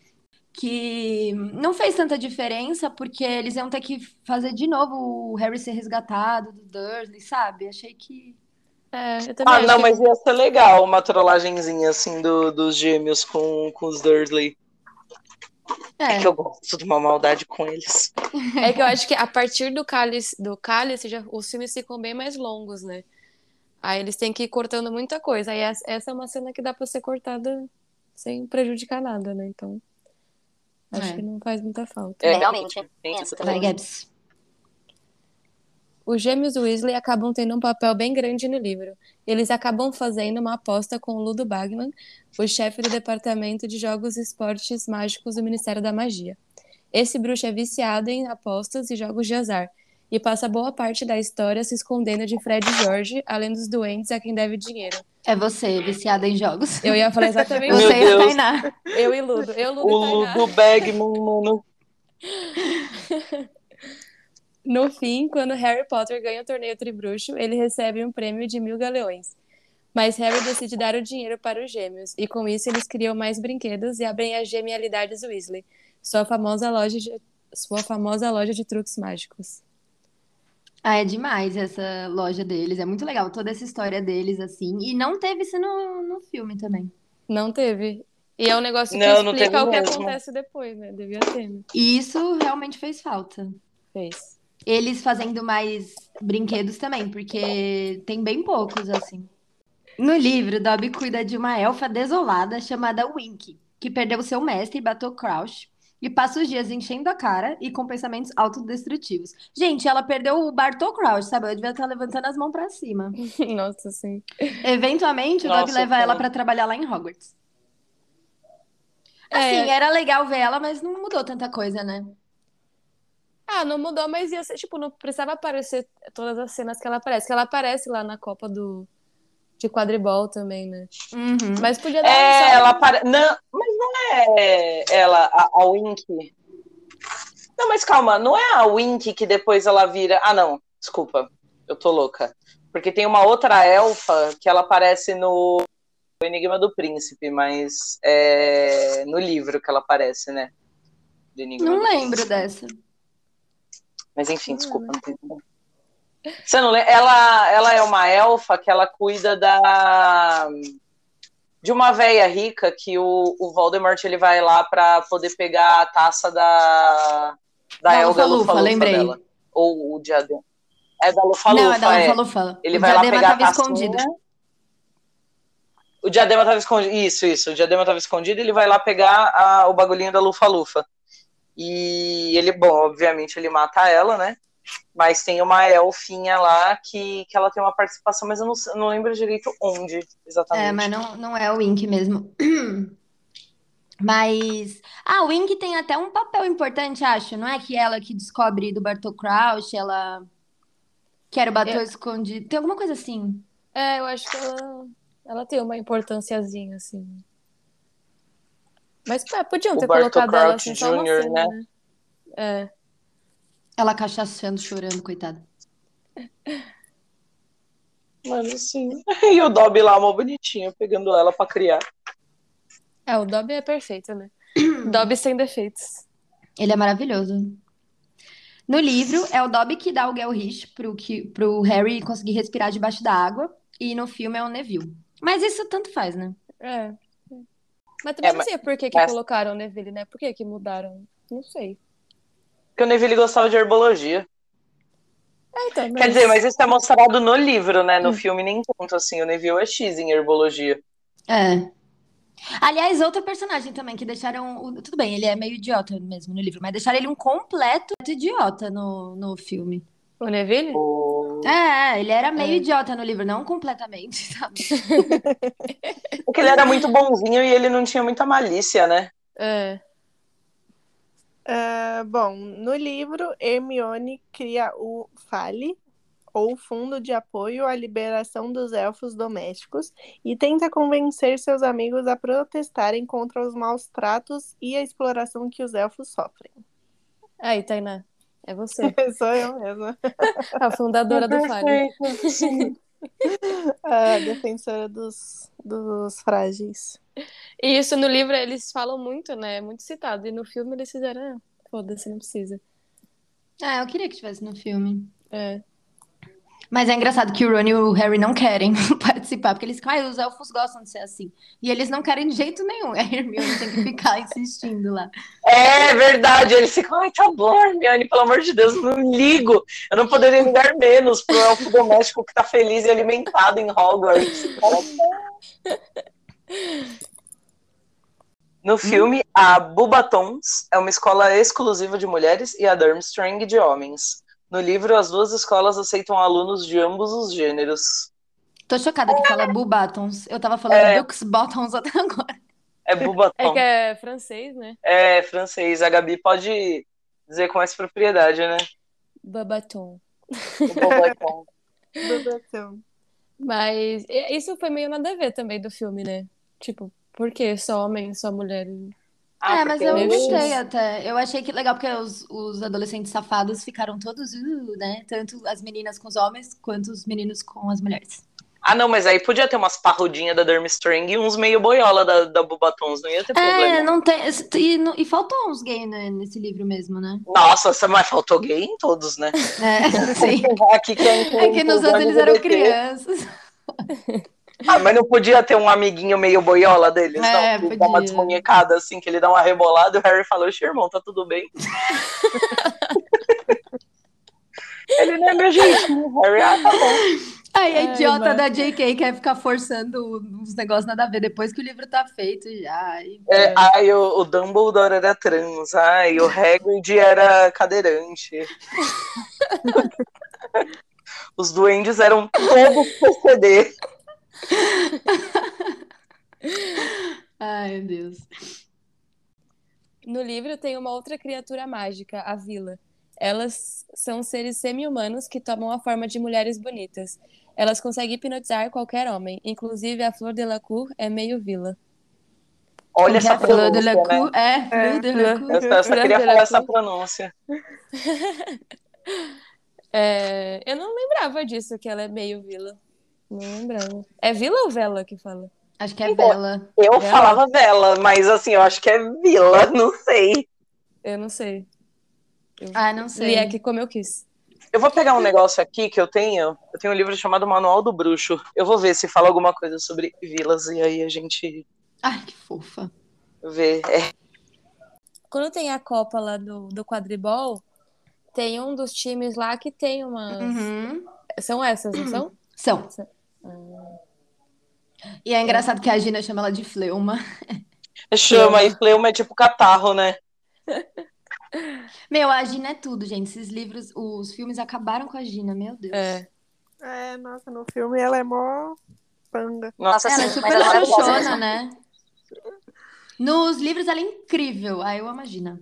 Que não fez tanta diferença, porque eles iam ter que fazer de novo o Harry ser resgatado do Dursley, sabe? Achei que. É, eu também Ah, não, que- mas ia ser legal uma trollagenzinha assim do, dos gêmeos com, com os Dursley. É, É que eu gosto de uma maldade com eles. É que eu acho que a partir do cálice, do cálice já, os filmes ficam bem mais longos, né? Aí eles têm que ir cortando muita coisa. Aí essa essa é uma cena que dá pra ser cortada sem prejudicar nada, né? Então, acho É. que não faz muita falta. É, realmente, tem essa vai, também. Gabs. Os gêmeos Weasley acabam tendo um papel bem grande no livro. Eles acabam fazendo uma aposta com o Ludo Bagman, o chefe do Departamento de Jogos e Esportes Mágicos do Ministério da Magia. Esse bruxo é viciado em apostas e jogos de azar, e passa boa parte da história se escondendo de Fred e George, além dos doentes a quem deve dinheiro. É você, viciada em jogos. Eu ia falar exatamente Você e a Deus. Tainá. Eu e Ludo. Eu, Ludo O e Tainá. Ludo Bagman, mano. No fim, quando Harry Potter ganha o torneio Tribruxo, ele recebe um prêmio de mil galeões. Mas Harry decide dar o dinheiro para os gêmeos, e com isso eles criam mais brinquedos e abrem a Genialidades Weasley, sua famosa loja de, sua famosa loja de truques mágicos. Ah, é demais essa loja deles. É muito legal toda essa história deles, assim. E não teve isso no, no filme também. Não teve. E é um negócio que Não, não explica teve o que mesmo. acontece depois, né? Devia ter, né? E isso realmente fez falta. Fez. Eles fazendo mais brinquedos também, porque tem bem poucos, assim. No livro, Dobby cuida de uma elfa desolada chamada Winky, que perdeu seu mestre, Batou Crouch, e passa os dias enchendo a cara e com pensamentos autodestrutivos. Gente, ela perdeu o Bartol Crouch, sabe? Eu devia estar levantando as mãos pra cima. Nossa, sim. Eventualmente, o Dobby leva ela cara. pra trabalhar lá em Hogwarts. É. Assim, era legal ver ela, mas não mudou tanta coisa, né? Ah, não mudou, mas ia ser, tipo, não precisava aparecer todas as cenas que ela aparece. Que ela aparece lá na Copa do de quadribol também, né? Uhum. Mas podia dar É, só- ela para... Não, mas não é ela, a, a Wink. Não, mas calma, não é a Wink que depois ela vira. Ah, não, desculpa, eu tô louca. Porque tem uma outra elfa que ela aparece no Enigma do Príncipe, mas é no livro que ela aparece, né? Do Enigma Não do lembro dessa. Mas enfim, desculpa, não tem. Você não lembra? Ela, ela é uma elfa que ela cuida da de uma véia rica que o, o Voldemort ele vai lá pra poder pegar a taça da da Da Helga Lufa-Lufa, Lufa-Lufa lembrei. dela. Ou o diadema. É da Lufa-Lufa, Não, é da é. Lufa-Lufa. Ele O vai lá pegar a tacinha. escondido. O diadema tava escondido. Isso, isso. O diadema tava escondido ele vai lá pegar a- o bagulhinho da Lufa-Lufa. E ele, bom, obviamente ele mata ela, né? Mas tem uma elfinha lá que, que ela tem uma participação, mas eu não, não lembro direito onde exatamente. É, mas não, não é o Wink mesmo. Mas. Ah, o Wink tem até um papel importante, acho. Não é que ela que descobre do Bartol Crouch, ela. Quer o Bartol É. escondido. Tem alguma coisa assim. É, eu acho que ela, ela tem uma importânciazinha, assim. Mas pá, podiam ter colocado ela assim, uma Jr., cena, né? É. Ela cachaçando, chorando, coitada. Mano, sim. E o Dobby lá, mó bonitinho, pegando ela pra criar. É, o Dobby é perfeito, né? Dobby sem defeitos. Ele é maravilhoso. No livro, é o Dobby que dá o Gelrish pro, que, pro Harry conseguir respirar debaixo da água. E no filme é o Neville. Mas isso tanto faz, né? É. Mas também É, não mas- sei por que, que mas- colocaram o Neville, né? Por que, que mudaram? Não sei. Porque o Neville gostava de herbologia. É, então, Quer dizer, mas isso é mostrado no livro, né? No filme nem tanto assim. O Neville é X em herbologia. É. Aliás, outro personagem também que deixaram. Tudo bem, ele é meio idiota mesmo no livro, mas deixaram ele um completo idiota no, no filme. O Neville? O- É, é, ele era meio É. idiota no livro, não completamente, sabe? Porque ele era muito bonzinho e ele não tinha muita malícia, né? É. Ah, bom, no livro, Hermione cria o FALE, ou Fundo de Apoio à Liberação dos Elfos Domésticos, e tenta convencer seus amigos a protestarem contra os maus tratos e a exploração que os elfos sofrem. Aí, Tainá. É você. Sou eu mesma. A fundadora do Fale. Sim. A defensora dos, dos frágeis. E isso no livro eles falam muito, né? É muito citado. E no filme eles fizeram, ah, foda-se, não precisa. É, eu queria que tivesse no filme. É. Mas é engraçado que o Ron e o Harry não querem participar, porque eles ficam, ah, os elfos gostam de ser assim. E eles não querem de jeito nenhum. A Hermione tem que ficar insistindo lá. É verdade, eles ficam, ai, tá bom, Hermione, pelo amor de Deus, não ligo. Eu não poderia ligar menos pro elfo doméstico que tá feliz e alimentado em Hogwarts. No filme, a Bubatons é uma escola exclusiva de mulheres e a Durmstrang de homens. No livro, as duas escolas aceitam alunos de ambos os gêneros. Tô chocada que fala Boo Buttons. Eu tava falando É. Books Buttons até agora. É Bubaton. É que é francês, né? É francês. A Gabi pode dizer com mais propriedade, né? Babaton. O Bubaton. Bubatão. Mas isso foi meio nada a ver também do filme, né? Tipo, por que só homem, só mulher? Ah, é, mas eu eles- gostei até. Eu achei que legal, porque os, os adolescentes safados ficaram todos, uh, né? Tanto as meninas com os homens, quanto os meninos com as mulheres. Ah, não, mas aí podia ter umas parrudinhas da Durmstrang e uns meio boiola da, da Bubatons, não ia ter É, problema. não tem. E, e faltou uns gays né, nesse livro mesmo, né? Nossa, mas faltou gay em todos, né? É, sim. Aqui que é, É que nos outros eles eram crianças. Ah, mas não podia ter um amiguinho meio boiola deles, É, não? Dá uma desmunhecada, assim, que ele dá uma rebolada e o Harry falou, "Oxe, irmão, tá tudo bem? ele não é meu jeitinho, Harry, ah, tá bom. Aí a idiota da JK quer ficar forçando uns negócios nada a ver depois que o livro tá feito já. Ai, É, ai, o, o Dumbledore era trans, ai, o Hagrid era cadeirante. Os duendes eram todos PCD. Ai, meu Deus. No livro tem uma outra criatura mágica, a Vila. Elas são seres semi-humanos que tomam a forma de mulheres bonitas. Elas conseguem hipnotizar qualquer homem, inclusive a Flor de la Cour é meio vila. Olha essa Fleur de pronúncia, la né? Cour? É, Fleur de la Cour. Eu, só queria de la falar essa pronúncia. É, eu não lembrava disso, que ela é meio vila. Não lembrava. É vila ou vela que fala? Acho que é Bela. Eu Vela? falava vela, mas assim, eu acho que é vila, não sei. Eu não sei. Eu Ah, não li sei. aqui como eu quis. Eu vou pegar um negócio aqui que eu tenho. Eu tenho um livro chamado Manual do Bruxo. Eu vou ver se fala alguma coisa sobre vilas e aí a gente Ai, que fofa. vê. É, Quando tem a Copa lá do, do quadribol, tem um dos times lá que tem umas. Uhum. São essas, não são? São. E é engraçado que a Gina chama ela de Fleuma. chama, e fleuma é tipo catarro, né? Meu, a Gina é tudo, gente. Esses livros, os filmes acabaram com a Gina, meu Deus. É. É, nossa, no filme ela é mó panga. Nossa, Ela é super ela é né? Nos livros ela é incrível. Aí eu amo a Gina.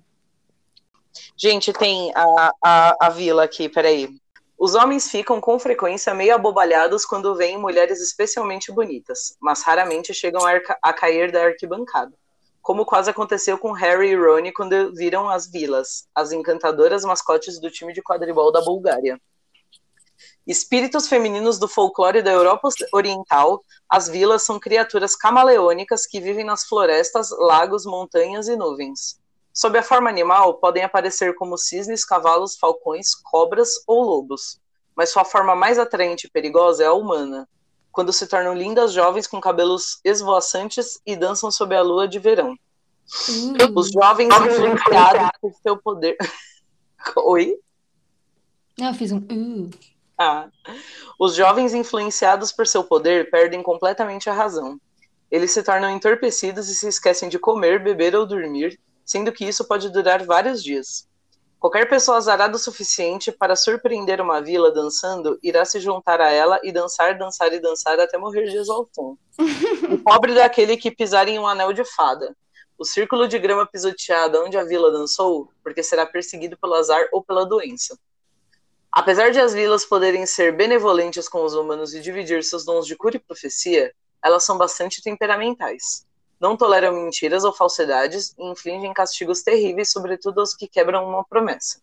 Gente, tem a, a, a vila aqui, peraí. Os homens ficam com frequência meio abobalhados quando veem mulheres especialmente bonitas, mas raramente chegam a, cair da arquibancada. Como quase aconteceu com Harry e Ron quando viram as vilas, as encantadoras mascotes do time de quadribol da Bulgária. Espíritos femininos do folclore da Europa Oriental, as vilas são criaturas camaleônicas que vivem nas florestas, lagos, montanhas e nuvens. Sob a forma animal, podem aparecer como cisnes, cavalos, falcões, cobras ou lobos. Mas sua forma mais atraente e perigosa é a humana, quando se tornam lindas jovens com cabelos esvoaçantes e dançam sob a lua de verão. Uh. Os jovens influenciados por seu poder. Oi? Não, eu fiz um. Uh. Ah. Os jovens influenciados por seu poder perdem completamente a razão. Eles se tornam entorpecidos e se esquecem de comer, beber ou dormir, sendo que isso pode durar vários dias. Qualquer pessoa azarada o suficiente para surpreender uma vila dançando irá se juntar a ela e dançar, dançar e dançar até morrer de exaustão. o pobre daquele que pisar em um anel de fada. O círculo de grama pisoteada onde a vila dançou, porque será perseguido pelo azar ou pela doença. Apesar de as vilas poderem ser benevolentes com os humanos e dividir seus dons de cura e profecia, elas são bastante temperamentais não toleram mentiras ou falsidades e infligem castigos terríveis, sobretudo aos que quebram uma promessa.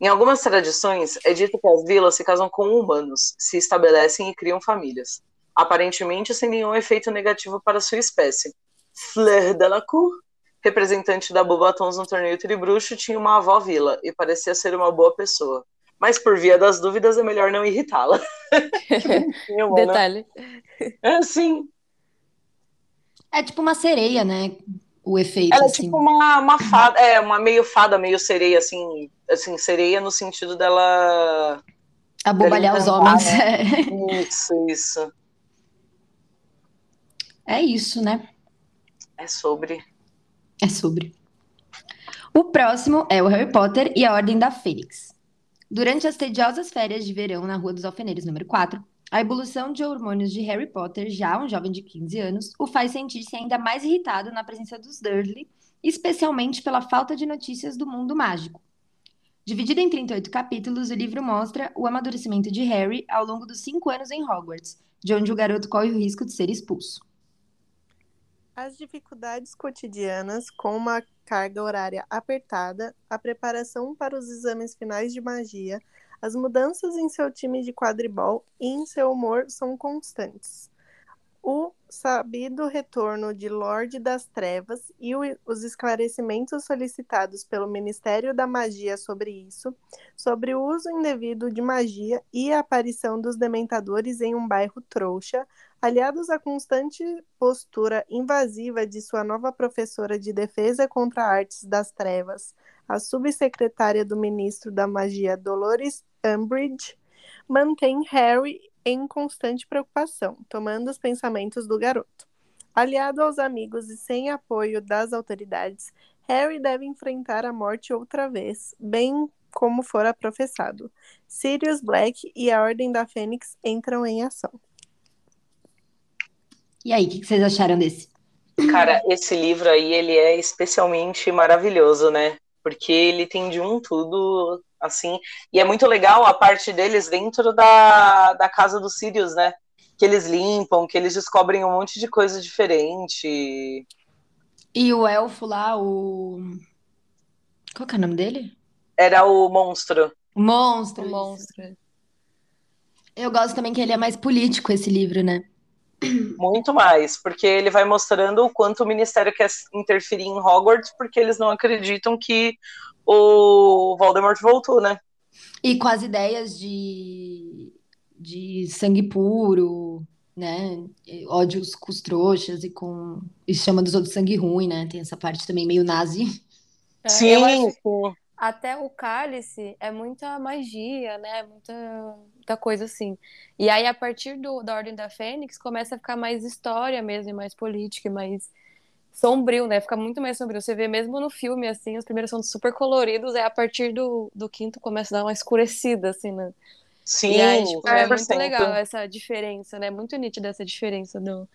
Em algumas tradições, é dito que as vilas se casam com humanos, se estabelecem e criam famílias, aparentemente sem nenhum efeito negativo para sua espécie. Fleur Delacour, representante da Bobatons no torneio Tribruxo, tinha uma avó vila e parecia ser uma boa pessoa. Mas por via das dúvidas é melhor não irritá-la. Detalhe. É, sim. É tipo uma sereia, né? O efeito. Ela é assim. tipo uma, uma fada, é, uma meio fada, meio sereia, assim, assim, sereia no sentido dela. Abobalhar os encantar, homens. né? Isso, isso. É isso, né? É sobre. É sobre. O próximo é o Harry Potter e a Ordem da Fênix. Durante as tediosas férias de verão na Rua dos Alfeneiros, número 4, a evolução de hormônios de Harry Potter, já um jovem de 15 anos, o faz sentir-se ainda mais irritado na presença dos Dursley, especialmente pela falta de notícias do mundo mágico. Dividido em 38 capítulos, o livro mostra o amadurecimento de Harry ao longo dos cinco anos em Hogwarts, de onde o garoto corre o risco de ser expulso. As dificuldades cotidianas, com uma carga horária apertada, a preparação para os exames finais de magia, as mudanças em seu time de quadribol e em seu humor são constantes. O sabido retorno de Lorde das Trevas e o, os esclarecimentos solicitados pelo Ministério da Magia sobre isso, sobre o uso indevido de magia e a aparição dos dementadores em um bairro trouxa, aliados à constante postura invasiva de sua nova professora de defesa contra artes das trevas, a subsecretária do ministro da Magia Dolores Umbridge, mantém Harry em constante preocupação, tomando os pensamentos do garoto. Aliado aos amigos e sem apoio das autoridades, Harry deve enfrentar a morte outra vez, bem como fora professado. Sirius Black e a Ordem da Fênix entram em ação. E aí, o que que vocês acharam desse? Cara, esse livro aí, ele é especialmente maravilhoso, né? Porque ele tem de um tudo, assim. E é muito legal a parte deles dentro da, da casa dos Sirius, né? Que eles limpam, que eles descobrem um monte de coisa diferente. E o elfo lá, o. Qual que é o nome dele? Era o monstro. O monstro. O isso. monstro. Eu gosto também que ele é mais político, esse livro, né? Muito mais, porque ele vai mostrando o quanto o Ministério quer interferir em Hogwarts, porque eles não acreditam que o Voldemort voltou, né? E com as ideias de, de sangue puro, né? Ódios com os trouxas e com. E chama dos outros sangue ruim, né? Tem essa parte também meio nazi. É, Sim, sim. até o cálice é muita magia, né? Muita, muita coisa assim. E aí, a partir do, da Ordem da Fênix, começa a ficar mais história mesmo, e mais política, e mais sombrio, né? Fica muito mais sombrio. Você vê mesmo no filme, assim, os primeiros são super coloridos, aí a partir do, do quinto começa a dar uma escurecida, assim, né? Sim, E aí, tipo, é muito 100%. legal essa diferença, né? Muito nítida essa diferença do.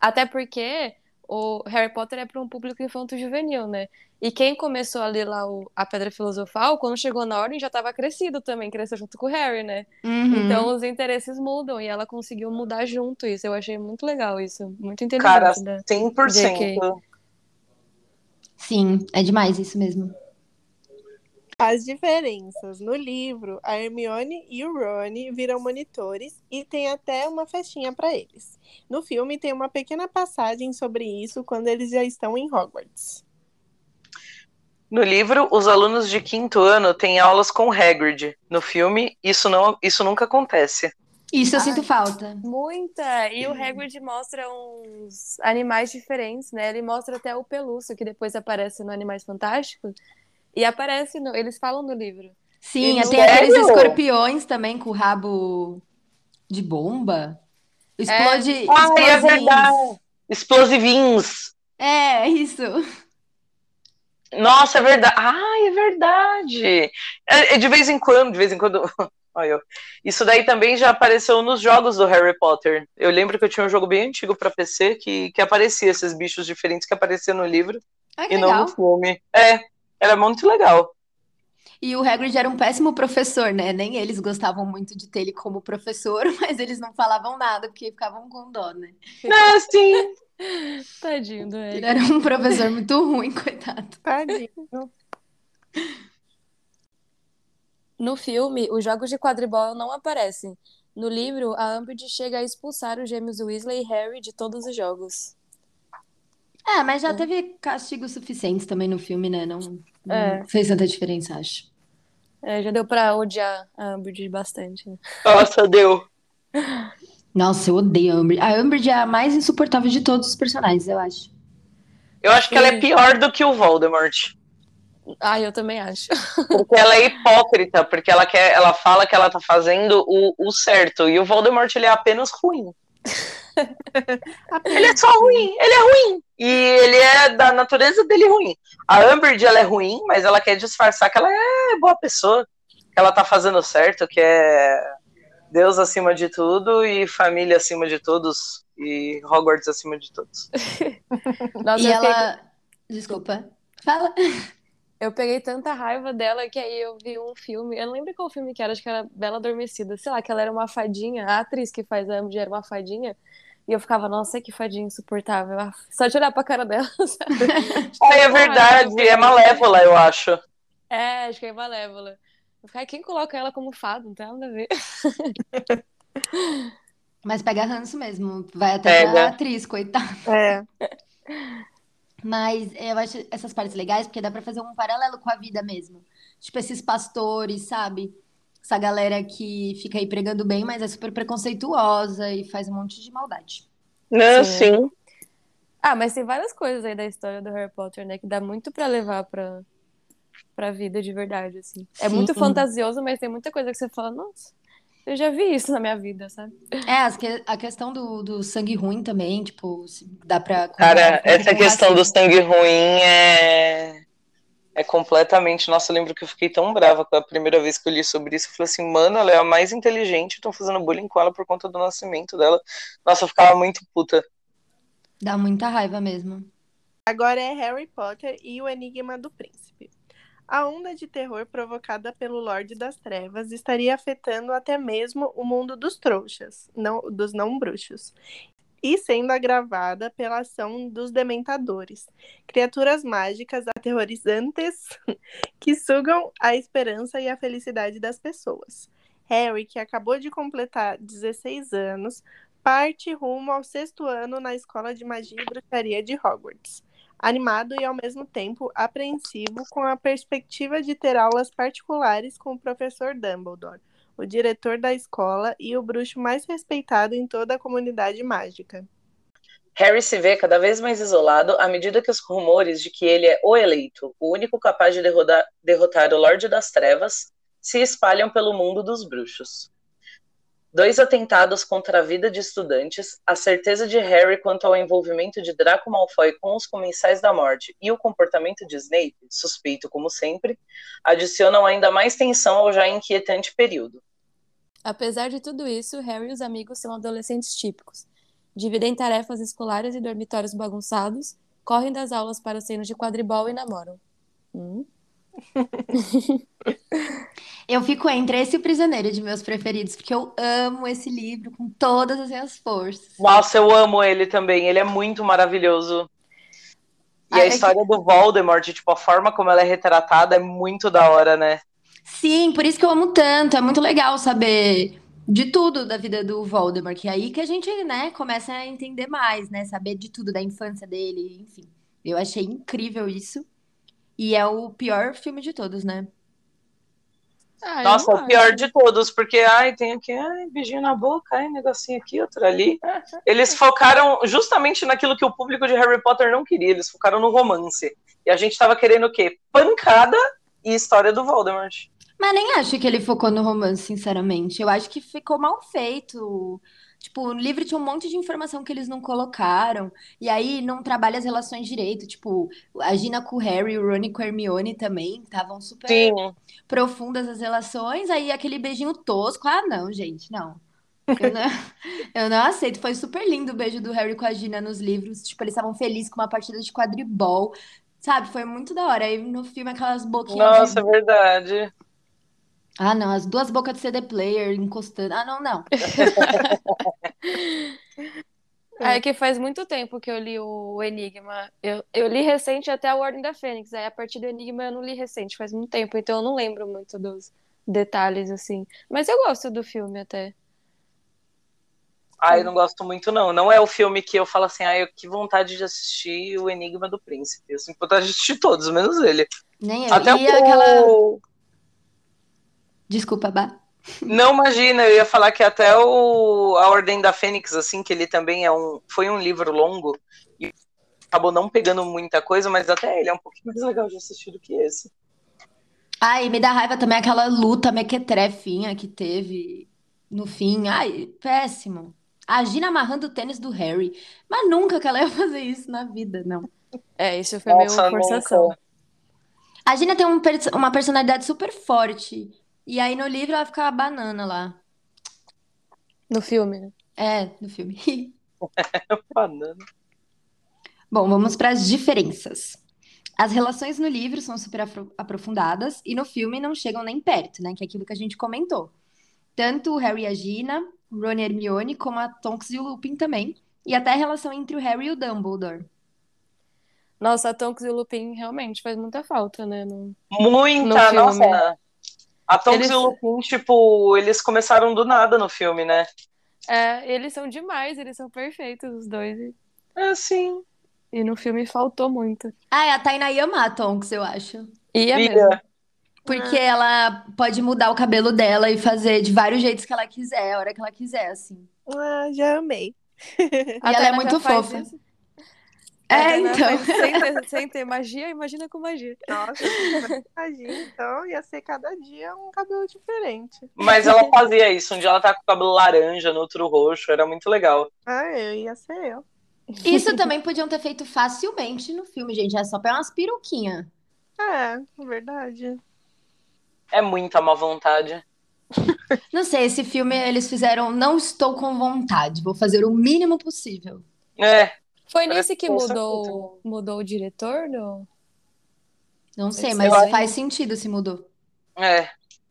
Até porque o Harry Potter é para um público infanto-juvenil, né? E quem começou a ler lá o- a Pedra Filosofal, quando chegou na ordem, já estava crescido também, cresceu junto com o Harry, né? Uhum. Então os interesses mudam e ela conseguiu mudar junto isso. Eu achei muito legal isso, muito Cara, inteligente, né? 100%. JK. Sim, é demais isso mesmo. As diferenças. No livro, a Hermione e o Rony viram monitores e tem até uma festinha para eles. No filme, tem uma pequena passagem sobre isso quando eles já estão em Hogwarts. No livro, os alunos de quinto ano têm aulas com Hagrid. No filme, isso, não, isso nunca acontece. Isso eu Ai. sinto falta. Muita! E o Hagrid mostra uns animais diferentes, né? Ele mostra até o pelúcio, que depois aparece no Animais Fantásticos. E aparece, no... eles falam no livro. Sim, tem aqueles escorpiões também com o rabo de bomba. Explode. É explosivos. verdade. Explosivins. É, isso. Nossa, é verdade. Ai, é verdade. É, é de vez em quando, de vez em quando. Olha. Isso daí também já apareceu nos jogos do Harry Potter. Eu lembro que eu tinha um jogo bem antigo pra PC que, que aparecia esses bichos diferentes que apareciam no livro que e não legal. no filme. É, era muito legal. E o Hagrid era um péssimo professor, né? Nem eles gostavam muito de ter ele como professor, mas eles não falavam nada porque ficavam com dó, né? É, sim. Tadinho do Ele Hagrid. era um professor muito ruim, coitado. Tadinho. No filme, os jogos de quadribol não aparecem. No livro, a Umbridge chega a expulsar os gêmeos Weasley e Harry de todos os jogos. É, mas já teve castigos suficientes também no filme, né? Não, não É. fez tanta diferença, acho. É, já deu pra odiar a Umbridge bastante. né? Nossa, deu. Nossa, eu odeio a Umbridge. A Umbridge é a mais insuportável de todos os personagens, eu acho. Eu acho que ela é pior do que o Voldemort. Ah, eu também acho. Porque ela é hipócrita, porque ela quer, ela fala que ela tá fazendo o, o certo. E o Voldemort ele é apenas ruim. Ele é só ruim, ele é ruim. E ele é da natureza dele ruim. A Umbridge ela é ruim, mas ela quer disfarçar que ela é boa pessoa, que ela tá fazendo certo, que é Deus acima de tudo e família acima de todos e Hogwarts acima de todos. Nossa, E eu fiquei- ela. Desculpa. Fala. Eu peguei tanta raiva dela que aí eu vi um filme. Eu não lembro qual filme que era, acho que era Bela Adormecida. Sei lá, que ela era uma fadinha. A atriz que faz a era uma fadinha. E eu ficava, nossa, que fadinha insuportável. Ah, Só de olhar pra cara dela. sabe? Ah, é verdade, é malévola, eu acho. É, acho que é Malévola. Fiquei, quem coloca ela como fada? Não tem nada a ver. Mas pega ranço mesmo. Vai até pra Pega. atriz, coitada. É. Mas eu acho essas partes legais porque dá pra fazer um paralelo com a vida mesmo. Tipo, esses pastores, sabe? Essa galera que fica aí pregando bem, mas é super preconceituosa e faz um monte de maldade. Não, Sim. sim. Ah, mas tem várias coisas aí da história do Harry Potter, né? Que dá muito pra levar pra, pra vida de verdade, assim. É Sim. muito fantasioso, mas tem muita coisa que você fala, nossa, eu já vi isso na minha vida, sabe? É, a questão do, do sangue ruim também, tipo, se dá pra. Cara, essa questão do racismo. sangue ruim é. É completamente. Nossa, eu lembro que eu fiquei tão brava com a primeira vez que eu li sobre isso. Eu falei assim, mano, ela é a mais inteligente, estão fazendo bullying com ela por conta do nascimento dela. Nossa, eu ficava muito puta. Dá muita raiva mesmo. Agora é Harry Potter e o Enigma do Príncipe. A onda de terror provocada pelo Lorde das Trevas estaria afetando até mesmo o mundo dos trouxas, não, dos não bruxos, e sendo agravada pela ação dos dementadores, criaturas mágicas aterrorizantes que sugam a esperança e a felicidade das pessoas. Harry, que acabou de completar 16 anos, parte rumo ao sexto ano na Escola de Magia e Bruxaria de Hogwarts. Animado e ao mesmo tempo apreensivo com a perspectiva de ter aulas particulares com o professor Dumbledore, o diretor da escola e o bruxo mais respeitado em toda a comunidade mágica. Harry se vê cada vez mais isolado à medida que os rumores de que ele é o eleito, o único capaz de derrotar, derrotar o Lorde das Trevas, se espalham pelo mundo dos bruxos. Dois atentados contra a vida de estudantes, a certeza de Harry quanto ao envolvimento de Draco Malfoy com os Comensais da Morte e o comportamento de Snape, suspeito como sempre, adicionam ainda mais tensão ao já inquietante período. Apesar de tudo isso, Harry e os amigos são adolescentes típicos. Dividem tarefas escolares e dormitórios bagunçados, correm das aulas para os treinos de quadribol e namoram. Hum? Eu fico entre esse e o Prisioneiro de meus preferidos, porque eu amo esse livro com todas as minhas forças. Nossa, eu amo ele também, ele é muito maravilhoso. E a história do Voldemort, tipo, a forma como ela é retratada é muito da hora, né? Sim, por isso que eu amo tanto. É muito legal saber de tudo da vida do Voldemort, que é aí que a gente, né, começa a entender mais, né? Saber de tudo da infância dele, enfim. Eu achei incrível isso. E é o pior filme de todos, né? Ah, eu Nossa, não o pior de todos, porque, ai, tem aqui, ai, beijinho na boca, ai, negocinho aqui, outro ali. Eles focaram justamente naquilo que o público de Harry Potter não queria, eles focaram no romance. E a gente tava querendo o quê? Pancada e história do Voldemort. Mas nem acho que ele focou no romance, sinceramente. Eu acho que ficou mal feito. Tipo, o livro tinha um monte de informação que eles não colocaram. E aí não trabalha as relações direito. Tipo, a Gina com o Harry, o Rony com a Hermione também. Estavam super Sim, profundas as relações. Aí aquele beijinho tosco. Ah, não, gente, não. Eu não, eu não aceito. Foi super lindo o beijo do Harry com a Gina nos livros. Tipo, eles estavam felizes com uma partida de quadribol. Sabe? Foi muito da hora. Aí no filme, aquelas boquinhas de nossa, é verdade. Ah, não, as duas bocas de CD player encostando. Ah, não, não. É que faz muito tempo que eu li o Enigma. Eu, eu li recente até a Ordem da Fênix. Aí a partir do Enigma eu não li recente, faz muito tempo. Então eu não lembro muito dos detalhes, assim. Mas eu gosto do filme até. Ai, eu não gosto muito, não. Não é o filme que eu falo assim, ai, eu que vontade de assistir o Enigma do Príncipe. Eu sinto vontade de assistir todos, menos ele. Nem eu. Até E o... aquela. Desculpa, Bá. Não imagina, eu ia falar que até o A Ordem da Fênix, assim, que ele também é um. Foi um livro longo e acabou não pegando muita coisa, mas até ele é um pouquinho mais legal de assistir do que esse. Ai, me dá raiva também aquela luta mequetrefinha que teve no fim. Ai, péssimo. A Gina amarrando o tênis do Harry. Mas nunca que ela ia fazer isso na vida, não. É, isso foi meio Nossa, forçação. nunca. A Gina tem um uma personalidade super forte. E aí no livro ela fica a banana lá. No filme, né? É, no filme. Banana. Bom, vamos para as diferenças. As relações no livro são super aprofundadas e no filme não chegam nem perto, né? Que é aquilo que a gente comentou. Tanto o Harry e a Gina, o Ron e a Hermione, como a Tonks e o Lupin também. E até a relação entre o Harry e o Dumbledore. Nossa, a Tonks e o Lupin realmente faz muita falta, né? No... Muita, No filme. nossa. A Tonks Eles- e o Lupin, tipo, eles começaram do nada no filme, né? É, eles são demais, eles são perfeitos, os dois. É assim. e no filme faltou muito. Ah, é a Tainá ia amar a Tonks, eu acho. E é Ia. mesmo. Porque ela pode mudar o cabelo dela e fazer de vários jeitos que ela quiser, a hora que ela quiser, assim. Ah, já amei. A E ela é Tainá muito já faz fofa. isso. É, então. Sem ter, sem ter magia, imagina com magia. Nossa, imagina, então ia ser cada dia um cabelo diferente. Mas ela fazia isso. Um dia ela tá com o cabelo laranja, no outro roxo. Era muito legal. Ah, eu ia ser eu. Isso também podiam ter feito facilmente no filme, gente. É só pegar umas peruquinhas. É, verdade. É muita má vontade. Não sei, esse filme eles fizeram Não estou com vontade, vou fazer o mínimo possível. É, Foi Parece nesse que mudou, mudou o diretor? Do... Não sei, Sei mas lá. faz sentido se mudou. é.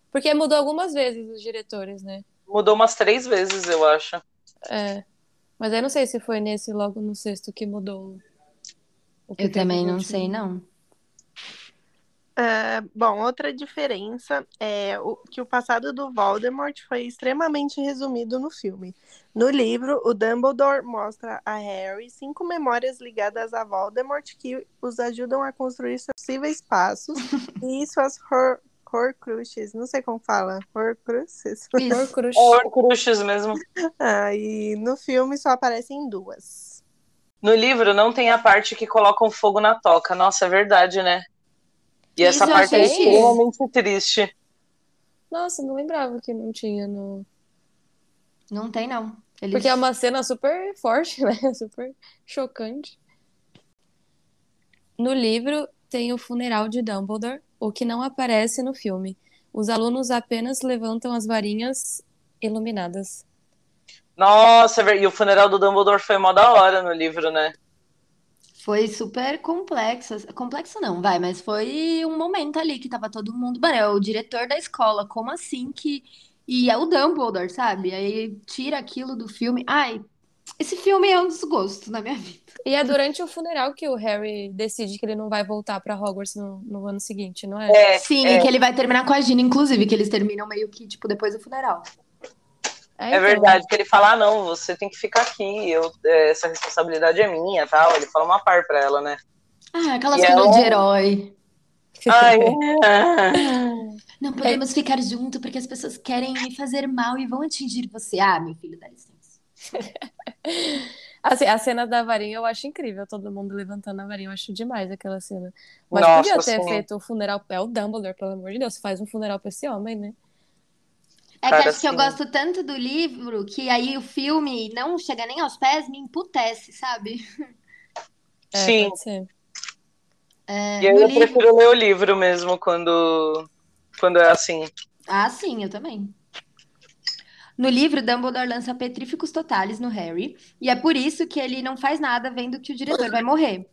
Porque mudou algumas vezes os diretores, né? Mudou umas três vezes, eu acho. É. Mas eu não sei se foi nesse logo no sexto que mudou. o que Eu também não sei, não. É, bom, outra diferença é o, que o passado do Voldemort foi extremamente resumido no filme. No livro, o Dumbledore mostra a Harry cinco memórias ligadas a Voldemort que os ajudam a construir seus possíveis passos e suas Hor Horcruxes. Não sei como fala. Horcruxes? Isso. Horcrux. É Horcruxes mesmo. Ah, e no filme só aparecem duas. No livro não tem a parte que colocam fogo na toca. Nossa, é verdade, né? E essa Isso eu parte é extremamente triste. Nossa, não lembrava que não tinha no. Não tem, não. Eles... Porque é uma cena super forte, né? Super chocante. No livro tem o funeral de Dumbledore, o que não aparece no filme. Os alunos apenas levantam as varinhas iluminadas. Nossa, é e o funeral do Dumbledore foi mó da hora no livro, né? Foi super complexo. Complexo não, vai, mas foi um momento ali que tava todo mundo. Mano, é o diretor da escola, como assim que. E é o Dumbledore, sabe? Aí tira aquilo do filme. Ai, Esse filme é um desgosto na minha vida. E é durante o funeral que o Harry decide que ele não vai voltar pra Hogwarts no, no ano seguinte, não é? É, Sim, é. e que ele vai terminar com a Gina, inclusive, que eles terminam meio que, tipo, depois do funeral. É então. verdade, que ele fala, ah, não, você tem que ficar aqui, eu, é, essa responsabilidade é minha, tal. Ele fala uma par pra ela, né? Ah, aquelas E coisas ela- de herói. Ai, Não podemos ficar junto porque as pessoas querem me fazer mal e vão atingir você. Ah, meu filho, dá licença. Assim, a cena da varinha eu acho incrível, todo mundo levantando a varinha, eu acho demais aquela cena. Mas Nossa, podia ter sim. feito o funeral, é o Dumbledore, pelo amor de Deus, faz um funeral pra esse homem, né? É que Cara, acho que eu sim. gosto tanto do livro que aí o filme não chega nem aos pés, me emputece, sabe? É, Sim. É, E aí eu livro... prefiro ler o livro mesmo quando, quando é assim. Ah, sim, eu também. No livro, Dumbledore lança petríficos totais no Harry, e é por isso que ele não faz nada vendo que o diretor vai morrer.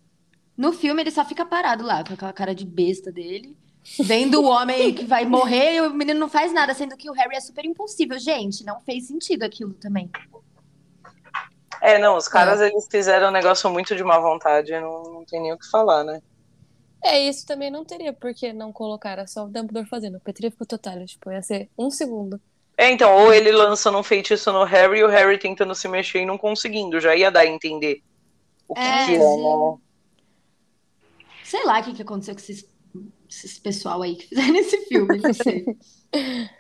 No filme, ele só fica parado lá, com aquela cara de besta dele, vendo o homem que vai morrer e o menino não faz nada, sendo que o Harry é super impulsivo. Gente, não fez sentido aquilo também. É, não, os caras eles fizeram um negócio muito de má vontade, não, não tem nem o que falar, né? É, isso também não teria por que não colocar, só o Dumbledore fazendo, petrífico total, tipo, ia ser um segundo. É, então, ou ele lançando um feitiço no Harry e o Harry tentando se mexer e não conseguindo, já ia dar a entender o que É, que é, né? Sei lá o que, que aconteceu com esses, esses pessoal aí que fizeram esse filme.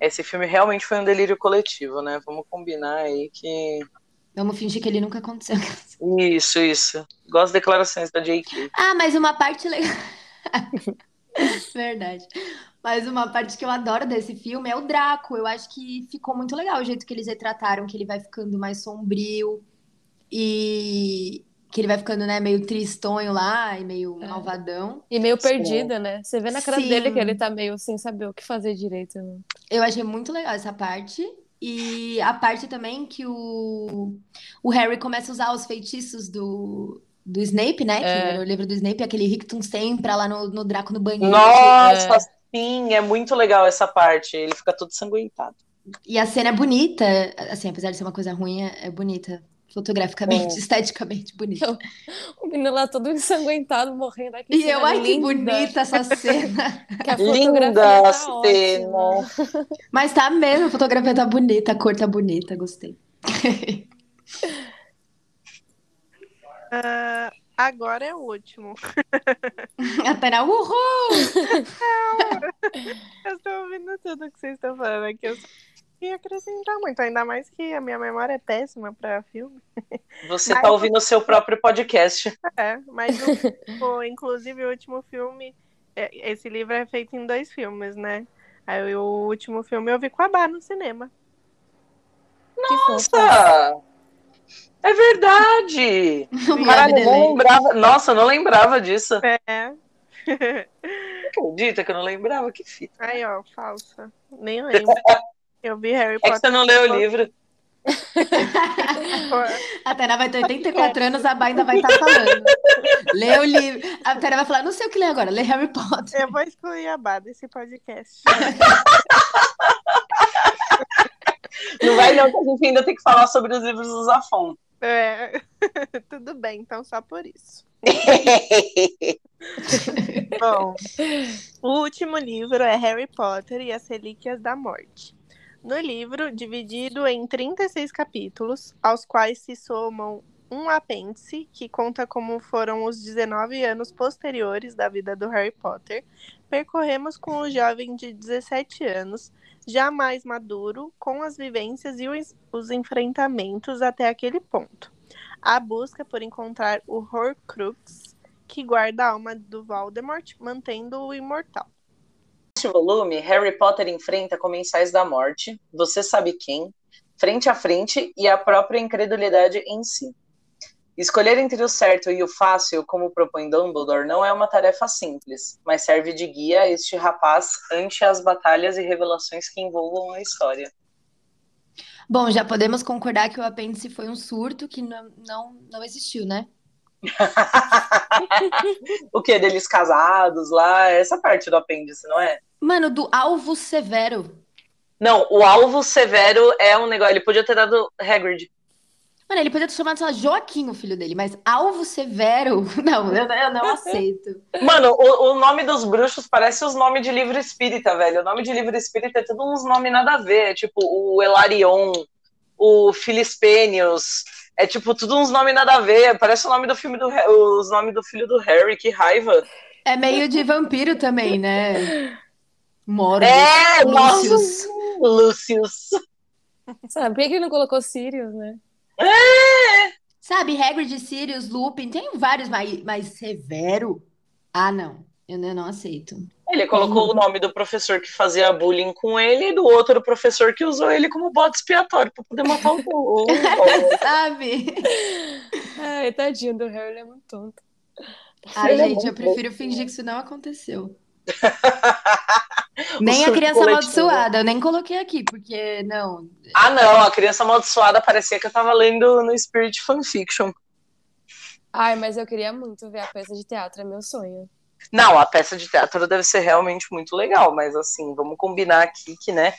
Esse filme realmente foi um delírio coletivo, né? Vamos combinar aí que. Vamos fingir que ele nunca aconteceu. Isso, isso. Gosto das declarações da J.K. Ah, mas uma parte legal. Verdade. Mas uma parte que eu adoro desse filme é o Draco. Eu acho que ficou muito legal o jeito que eles retrataram, que ele vai ficando mais sombrio e que ele vai ficando, né, meio tristonho lá e meio É. malvadão. E meio Sim. perdida, né? Você vê na cara Sim. dele que ele tá meio sem saber o que fazer direito. né? Eu achei muito legal essa parte. E a parte também que o, o Harry começa a usar os feitiços do, do Snape, né? Que É. era o livro do Snape, aquele Rictum Sempra lá no, no Draco no banheiro. Nossa, É. sim, é muito legal essa parte. Ele fica todo sanguentado. E a cena é bonita, assim, apesar de ser uma coisa ruim, é, é bonita. Fotograficamente, esteticamente bonita. O menino lá todo ensanguentado, morrendo aqui. E eu, ai, que linda, bonita essa cena. Que a Linda tá cena. ótima. Mas tá mesmo, a fotografia tá bonita, a cor tá bonita, gostei. Ah, agora é o último. A Tainá, uhul! Eu estou ouvindo tudo que vocês estão falando aqui. Eu só ia acrescentar muito, ainda mais que a minha memória é péssima para filme. Você Mas- tá ouvindo o seu próprio podcast. É, mas o, o- inclusive o último filme, é, esse livro é feito em dois filmes, né? Aí o último filme eu vi com a Bar no cinema. Nossa! É verdade! Eu não lembrava. Nossa, eu não lembrava disso. É. Acredita que eu não lembrava? Que fita. Aí, ó, falsa. Nem lembro. Eu vi Harry É que Potter. você não leu o livro. A Tainá vai ter 84 anos, a Bá ainda vai estar falando. Lê o livro. A Tainá vai falar, não sei o que ler agora, lê Harry Potter. Eu vou excluir a Bar desse podcast. Não vai não, que a gente ainda tem que falar sobre os livros do Zafon. É. Tudo bem, então só por isso. Bom, o último livro é Harry Potter e as Relíquias da Morte. No livro, dividido em 36 capítulos, aos quais se somam um apêndice, que conta como foram os 19 anos posteriores da vida do Harry Potter, percorremos com o jovem de 17 anos, já mais maduro, com as vivências e os, os enfrentamentos até aquele ponto. A busca por encontrar o Horcrux, que guarda a alma do Voldemort, mantendo-o imortal. Neste volume, Harry Potter enfrenta comensais da morte, você sabe quem, frente a frente e a própria incredulidade em si. Escolher entre o certo e o fácil, como propõe Dumbledore, não é uma tarefa simples, mas serve de guia a este rapaz ante as batalhas e revelações que envolvam a história. Bom, já podemos concordar que o apêndice foi um surto que não, não, não existiu, né? o que? Deles casados lá, essa parte do apêndice, não é? Mano, do alvo severo. Não, o alvo severo é um negócio. Ele podia ter dado Hagrid. Mano, ele podia ter chamado, lá, Joaquim, o filho dele, mas Alvo Severo, não, eu, eu não aceito. Mano, o, o nome dos bruxos parece os nomes de livro espírita, velho. O nome de livro espírita é tudo uns nomes nada a ver. É tipo o Elarion, o Filispênios. É tipo tudo uns nomes nada a ver. Parece o nome do filme do os nomes do filho do Harry, que raiva. É meio de vampiro também, né? Morbius, É, Lúcius. Lúcius. Sabe, por que ele não colocou Sirius, né? Sabe, Hagrid, Sirius, Lupin, tem vários mais, mais severo. Ah, não, eu não, eu não aceito. Ele colocou o nome do professor que fazia bullying com ele e do outro professor que usou ele como bode expiatório pra poder matar o, o, o- Sabe? Ai, tadinho do Harry, ele é muito tonto. Ai, Ele é gente, muito eu prefiro fingir que isso não aconteceu. Nem a criança coletivo. amaldiçoada, eu nem coloquei aqui, porque não. Ah, não, a criança amaldiçoada parecia que eu tava lendo no Spirit Fanfiction. Ai, mas eu queria muito ver a peça de teatro, é meu sonho. Não, a peça de teatro deve ser realmente muito legal, mas assim, vamos combinar aqui que, né?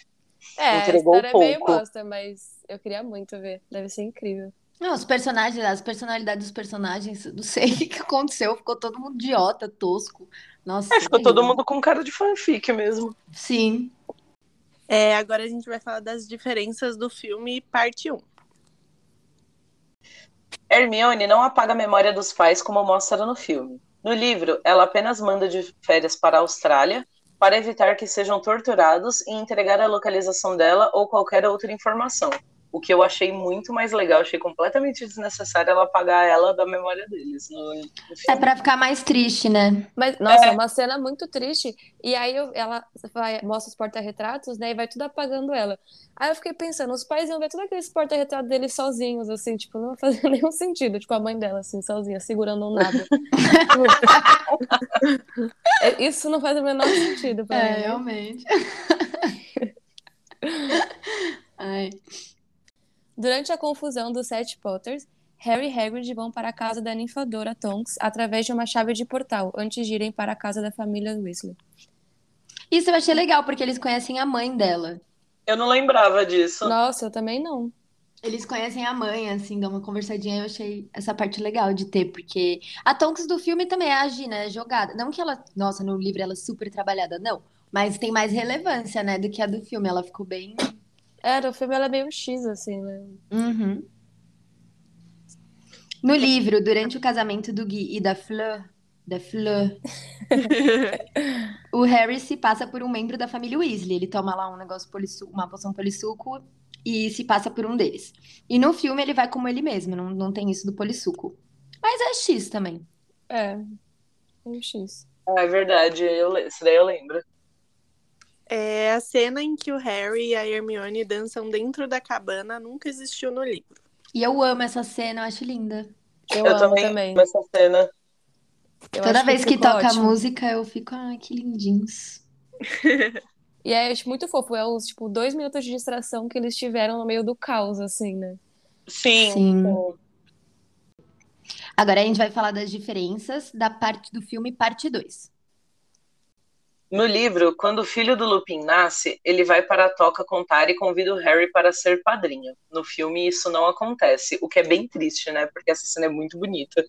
É, a Entregou história é meio pouco. bosta, mas eu queria muito ver. Deve ser incrível. Não, os personagens, as personalidades dos personagens, não sei o que aconteceu, ficou todo mundo idiota, tosco. Nossa, É, ficou todo mundo com cara de fanfic mesmo. Sim. É, agora a gente vai falar das diferenças do filme parte 1. Hermione não apaga a memória dos pais como mostra no filme. No livro, ela apenas manda de férias para a Austrália para evitar que sejam torturados e entregar a localização dela ou qualquer outra informação. O que eu achei muito mais legal, achei completamente desnecessário ela apagar ela da memória deles no, no É pra ficar mais triste, né? Mas, nossa, É. é uma cena muito triste. E aí eu- ela vai, mostra os porta-retratos, né? E vai tudo apagando ela. Aí eu fiquei pensando, os pais iam ver todos aqueles porta-retratos deles sozinhos, assim, tipo, não fazia nenhum sentido. Tipo, a mãe dela, assim, sozinha, segurando um nada. É, Isso não faz o menor sentido pra É, mim. né? realmente. Ai. Durante a confusão dos sete Potters, Harry e Hagrid vão para a casa da ninfadora Tonks através de uma chave de portal, antes de irem para a casa da família Weasley. Isso eu achei legal, porque eles conhecem a mãe dela. Eu não lembrava disso. Nossa, eu também não. Eles conhecem a mãe, assim, dão uma conversadinha. Eu achei essa parte legal de ter, porque a Tonks do filme também age, né? Jogada. Não que ela, nossa, no livro ela é super trabalhada, não. Mas tem mais relevância, né, do que a do filme. Ela ficou bem. É, no filme ela é meio X, assim, né? Uhum. No livro, durante o casamento do Gui e da Fleur, da Fleur, o Harry se passa por um membro da família Weasley. Ele toma lá um negócio polissuco, uma poção polissuco e se passa por um deles. E no filme ele vai como ele mesmo, não, não tem isso do polissuco. Mas é X também. É, meio X. Ah, é verdade, eu, isso daí eu lembro. É a cena em que o Harry e a Hermione dançam dentro da cabana nunca existiu no livro. E eu amo essa cena, eu acho linda. Eu, Eu amo também também. amo essa cena. Eu Toda vez que ficou toca a ótimo. música, eu fico, ai, que lindinhos. E é acho muito fofo. É os, tipo, dois minutos de distração que eles tiveram no meio do caos, assim, né? Sim. Sim. Agora a gente vai falar das diferenças da parte do filme parte 2. No livro, quando o filho do Lupin nasce, ele vai para a toca contar e convida o Harry para ser padrinho. No filme, isso não acontece, o que é bem triste, né? Porque essa cena é muito bonita.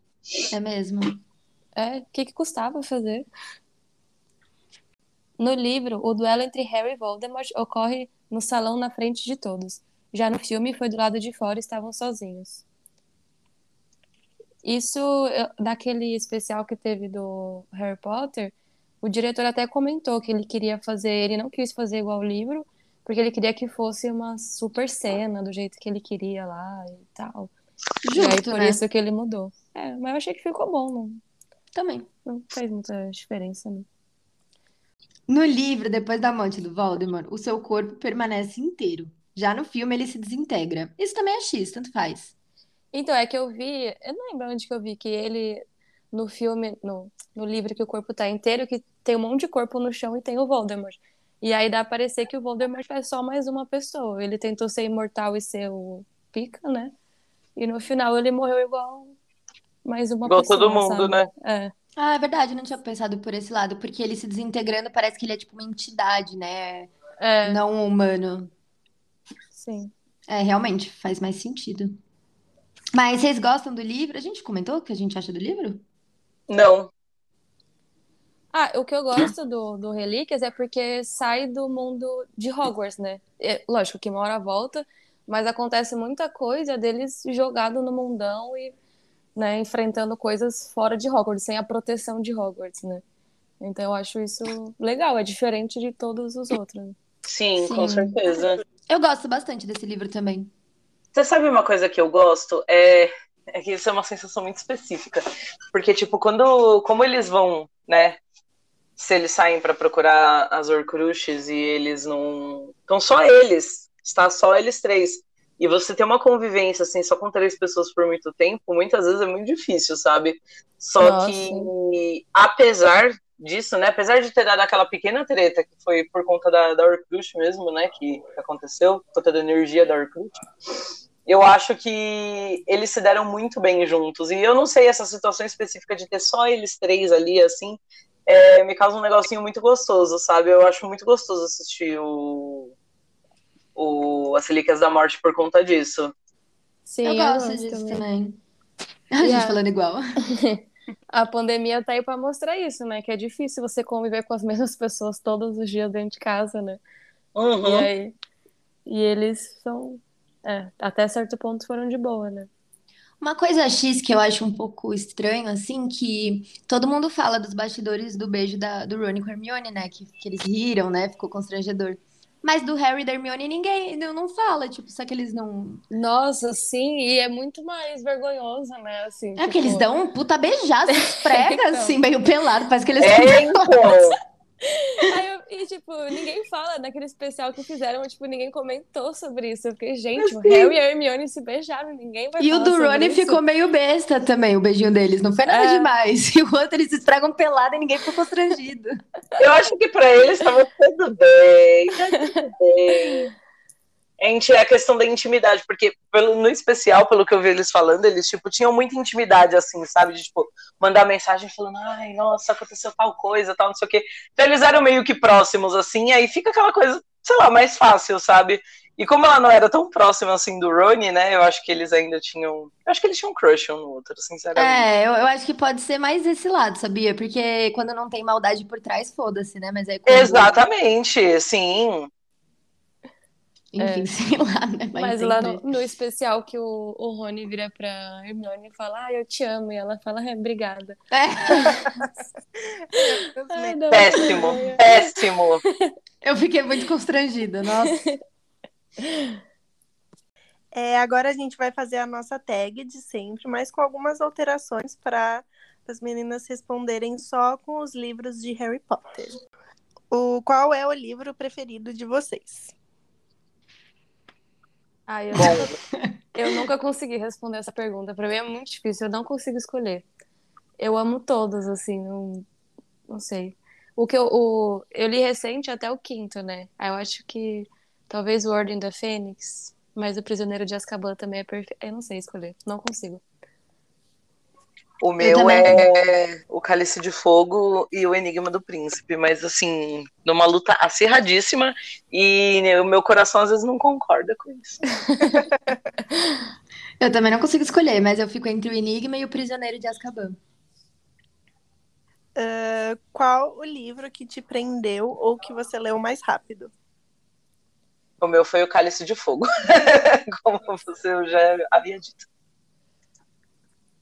É mesmo? É, o que que custava fazer? No livro, o duelo entre Harry e Voldemort ocorre no salão na frente de todos. Já no filme, foi do lado de fora e estavam sozinhos. Isso, daquele especial que teve do Harry Potter, o diretor até comentou que ele queria fazer, ele não quis fazer igual o livro, porque ele queria que fosse uma super cena, do jeito que ele queria lá e tal. E aí, Justo, por né? isso que ele mudou. É, mas eu achei que ficou bom, não, Também. não fez muita diferença, né? No livro, depois da morte do Voldemort, o seu corpo permanece inteiro. Já no filme, ele se desintegra. Isso também é X, tanto faz. Então, é que eu vi, eu não lembro onde que eu vi, que ele, no filme, no, no livro que o corpo tá inteiro, que tem um monte de corpo no chão e tem o Voldemort. E aí dá a parecer que o Voldemort é só mais uma pessoa. Ele tentou ser imortal e ser o pica, né? E no final ele morreu igual mais uma Igual pessoa, todo mundo, sabe? né? É, Ah, é verdade, eu não tinha pensado por esse lado, porque ele se desintegrando parece que ele é tipo uma entidade, né? é, Não um humano. sim. É, realmente, faz mais sentido. Mas vocês gostam do livro? A gente comentou o que a gente acha do livro? Não. Ah, o que eu gosto do, do Relíquias é porque sai do mundo de Hogwarts, né? É, lógico que uma hora volta, mas acontece muita coisa deles jogado no mundão e né, enfrentando coisas fora de Hogwarts, sem a proteção de Hogwarts, né? Então eu acho isso legal, é diferente de todos os outros. Sim, Sim. com certeza. Eu gosto bastante desse livro também. Você sabe uma coisa que eu gosto? É, é que isso é uma sensação muito específica. Porque, tipo, quando. Como eles vão, né? Se eles saem pra procurar as Horcruxes e eles não. Então só eles. Está só eles três. E você ter uma convivência, assim, só com três pessoas por muito tempo, muitas vezes é muito difícil, sabe? Só Nossa. que, apesar disso, né? Apesar de ter dado aquela pequena treta que foi por conta da, da Horcrux mesmo, né? Que, aconteceu, por conta da energia da Horcrux. Eu acho que eles se deram muito bem juntos. E eu não sei essa situação específica de ter só eles três ali, assim, é, me causa um negocinho muito gostoso, sabe? Eu acho muito gostoso assistir o, o As Relíquias da Morte por conta disso. Sim, eu gosto disso também. A gente Yeah. falando igual. A pandemia tá aí pra mostrar isso, né? Que é difícil você conviver com as mesmas pessoas todos os dias dentro de casa, né? E Uhum. aí. E eles são. É, até certo ponto foram de boa, né? Uma coisa X que eu acho um pouco estranho, assim, que todo mundo fala dos bastidores do beijo da, do Rony com a Hermione, né? Que, que eles riram, né? Ficou constrangedor. Mas do Harry e da Hermione ninguém não, não fala, tipo, só que eles não. Nossa, sim, e é muito mais vergonhoso, né? Assim, É que eles tipo, dão um puta beijaço, esfrega, Então. assim, meio pelado, parece que eles É, então. Aí eu- e, tipo, ninguém fala naquele especial que fizeram, tipo, ninguém comentou sobre isso. Eu fiquei, gente, o. Harry e a Hermione se beijaram, ninguém vai E o do Rony ficou meio besta também, o beijinho deles. Não foi nada É. demais. E o outro, eles se esfregam pelado e ninguém ficou constrangido. Eu acho que pra eles tava tudo bem, tá tudo bem. Gente, é a questão da intimidade, porque pelo, no especial, pelo que eu vi eles falando, eles, tipo, tinham muita intimidade, assim, sabe? De, tipo, mandar mensagem falando, ai, nossa, aconteceu tal coisa, tal, não sei o quê. Então eles eram meio que próximos, assim, aí fica aquela coisa, sei lá, mais fácil, sabe? E como ela não era tão próxima, assim, do Rony, né, eu acho que eles ainda tinham... Eu acho que eles tinham um crush um no outro, sinceramente. É, eu, eu acho que pode ser mais esse lado, sabia? Porque quando não tem maldade por trás, foda-se, né? Mas aí quando... Exatamente, sim. Enfim, É. sei lá, né? Vai Mas lá no, no especial que o, o Rony vira pra Hermione e fala, ah, eu te amo. E ela fala, é, obrigada. É, Ai, Péssimo, péssimo. eu fiquei muito constrangida, nossa. É, agora a gente vai fazer a nossa tag de sempre, mas com algumas alterações para as meninas responderem só com os livros de Harry Potter. O, qual é o livro preferido de vocês? Ai, eu, Bom. nunca, eu nunca consegui responder essa pergunta. Pra mim é muito difícil, eu não consigo escolher. Eu amo todos, assim, não, não sei. O que eu, o, eu li recente até o quinto, né? Eu acho que talvez o Ordem da Fênix, mas o Prisioneiro de Azkaban também é perfeito. Eu não sei escolher, não consigo. O meu é o Cálice de Fogo e o Enigma do Príncipe, mas assim, numa luta acirradíssima e o meu coração às vezes não concorda com isso. Eu também não consigo escolher, mas eu fico entre o Enigma e o Prisioneiro de Azkaban. Ah, qual o livro que te prendeu ou que você leu mais rápido? O meu foi o Cálice de Fogo, como você já havia dito.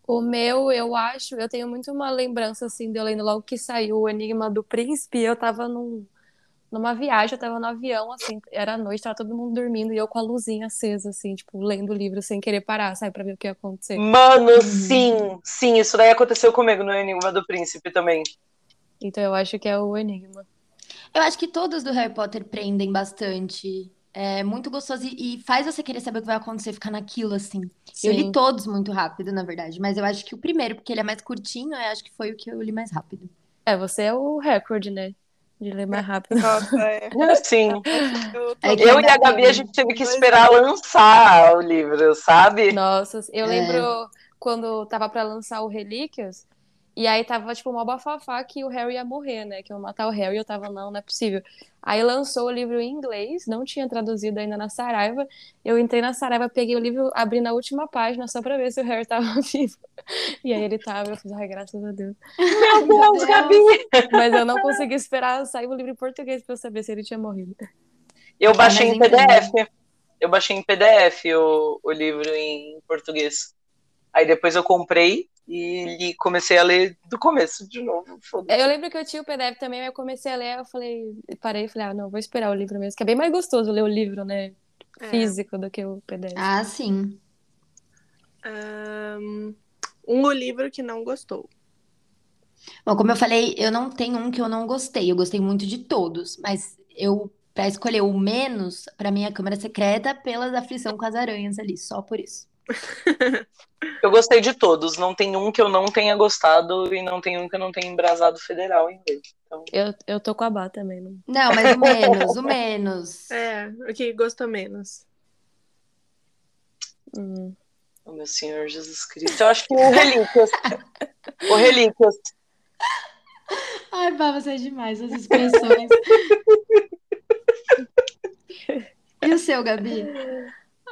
O meu, eu acho, eu tenho muito uma lembrança, assim, de eu lendo logo que saiu o Enigma do Príncipe, eu tava num, numa viagem, eu tava no avião, assim, era noite, tava todo mundo dormindo, e eu com a luzinha acesa, assim, tipo, lendo o livro sem querer parar, sabe, pra ver o que ia acontecer. Mano, sim, sim, isso daí aconteceu comigo no Enigma do Príncipe também. Então eu acho que é o Enigma. Eu acho que todos do Harry Potter prendem bastante. É muito gostoso e e faz você querer saber o que vai acontecer, ficar naquilo, assim. Eu li Sim. todos muito rápido, na verdade, mas eu acho que o primeiro, porque ele é mais curtinho, eu acho que foi o que eu li mais rápido. É, você é o recorde, né? De ler mais rápido. Nossa, é. Sim. É Eu e a Gabi, a gente teve que esperar lançar o livro, sabe? Nossa, eu É. lembro quando tava pra lançar o Relíquias E aí tava, tipo, uma bafafá que o Harry ia morrer, né? Que ia matar o Harry. Eu tava, não, não é possível. Aí lançou o livro em inglês, não tinha traduzido ainda na Saraiva. Eu entrei na Saraiva, peguei o livro, abri na última página só pra ver se o Harry tava vivo. E aí ele tava, eu fiz, ai, graças a Deus. Meu Deus, Gabi! Mas eu não consegui esperar sair o livro em português pra eu saber se ele tinha morrido. Eu baixei mas em PDF. Eu baixei em PDF o, o livro em português. Aí depois eu comprei e li- comecei a ler do começo de novo. foda-se. Eu lembro que eu tinha o PDF também, mas eu comecei a ler, eu falei, parei e falei, ah, não, vou esperar o livro mesmo, que é bem mais gostoso ler o livro, né? É. Físico do que o PDF. Ah, sim. Ahn, um livro que não gostou. Bom, como eu falei, eu não tenho um que eu não gostei. Eu gostei muito de todos, mas eu, pra escolher o menos, pra mim, a Câmara Secreta, pela aflição com as aranhas ali, só por isso. Eu gostei de todos. Não tem um que eu não tenha gostado e não tem um que eu não tenha embrasado federal em ler. Então, Eu, eu tô com a Bá também. Não... Não, mas o menos, o menos. É, o que gostou menos. Hum. oh, meu Senhor Jesus Cristo. Eu acho que o Relíquias. o Relíquias. Ai, Bá, você é demais, as expressões. E o seu, Gabi?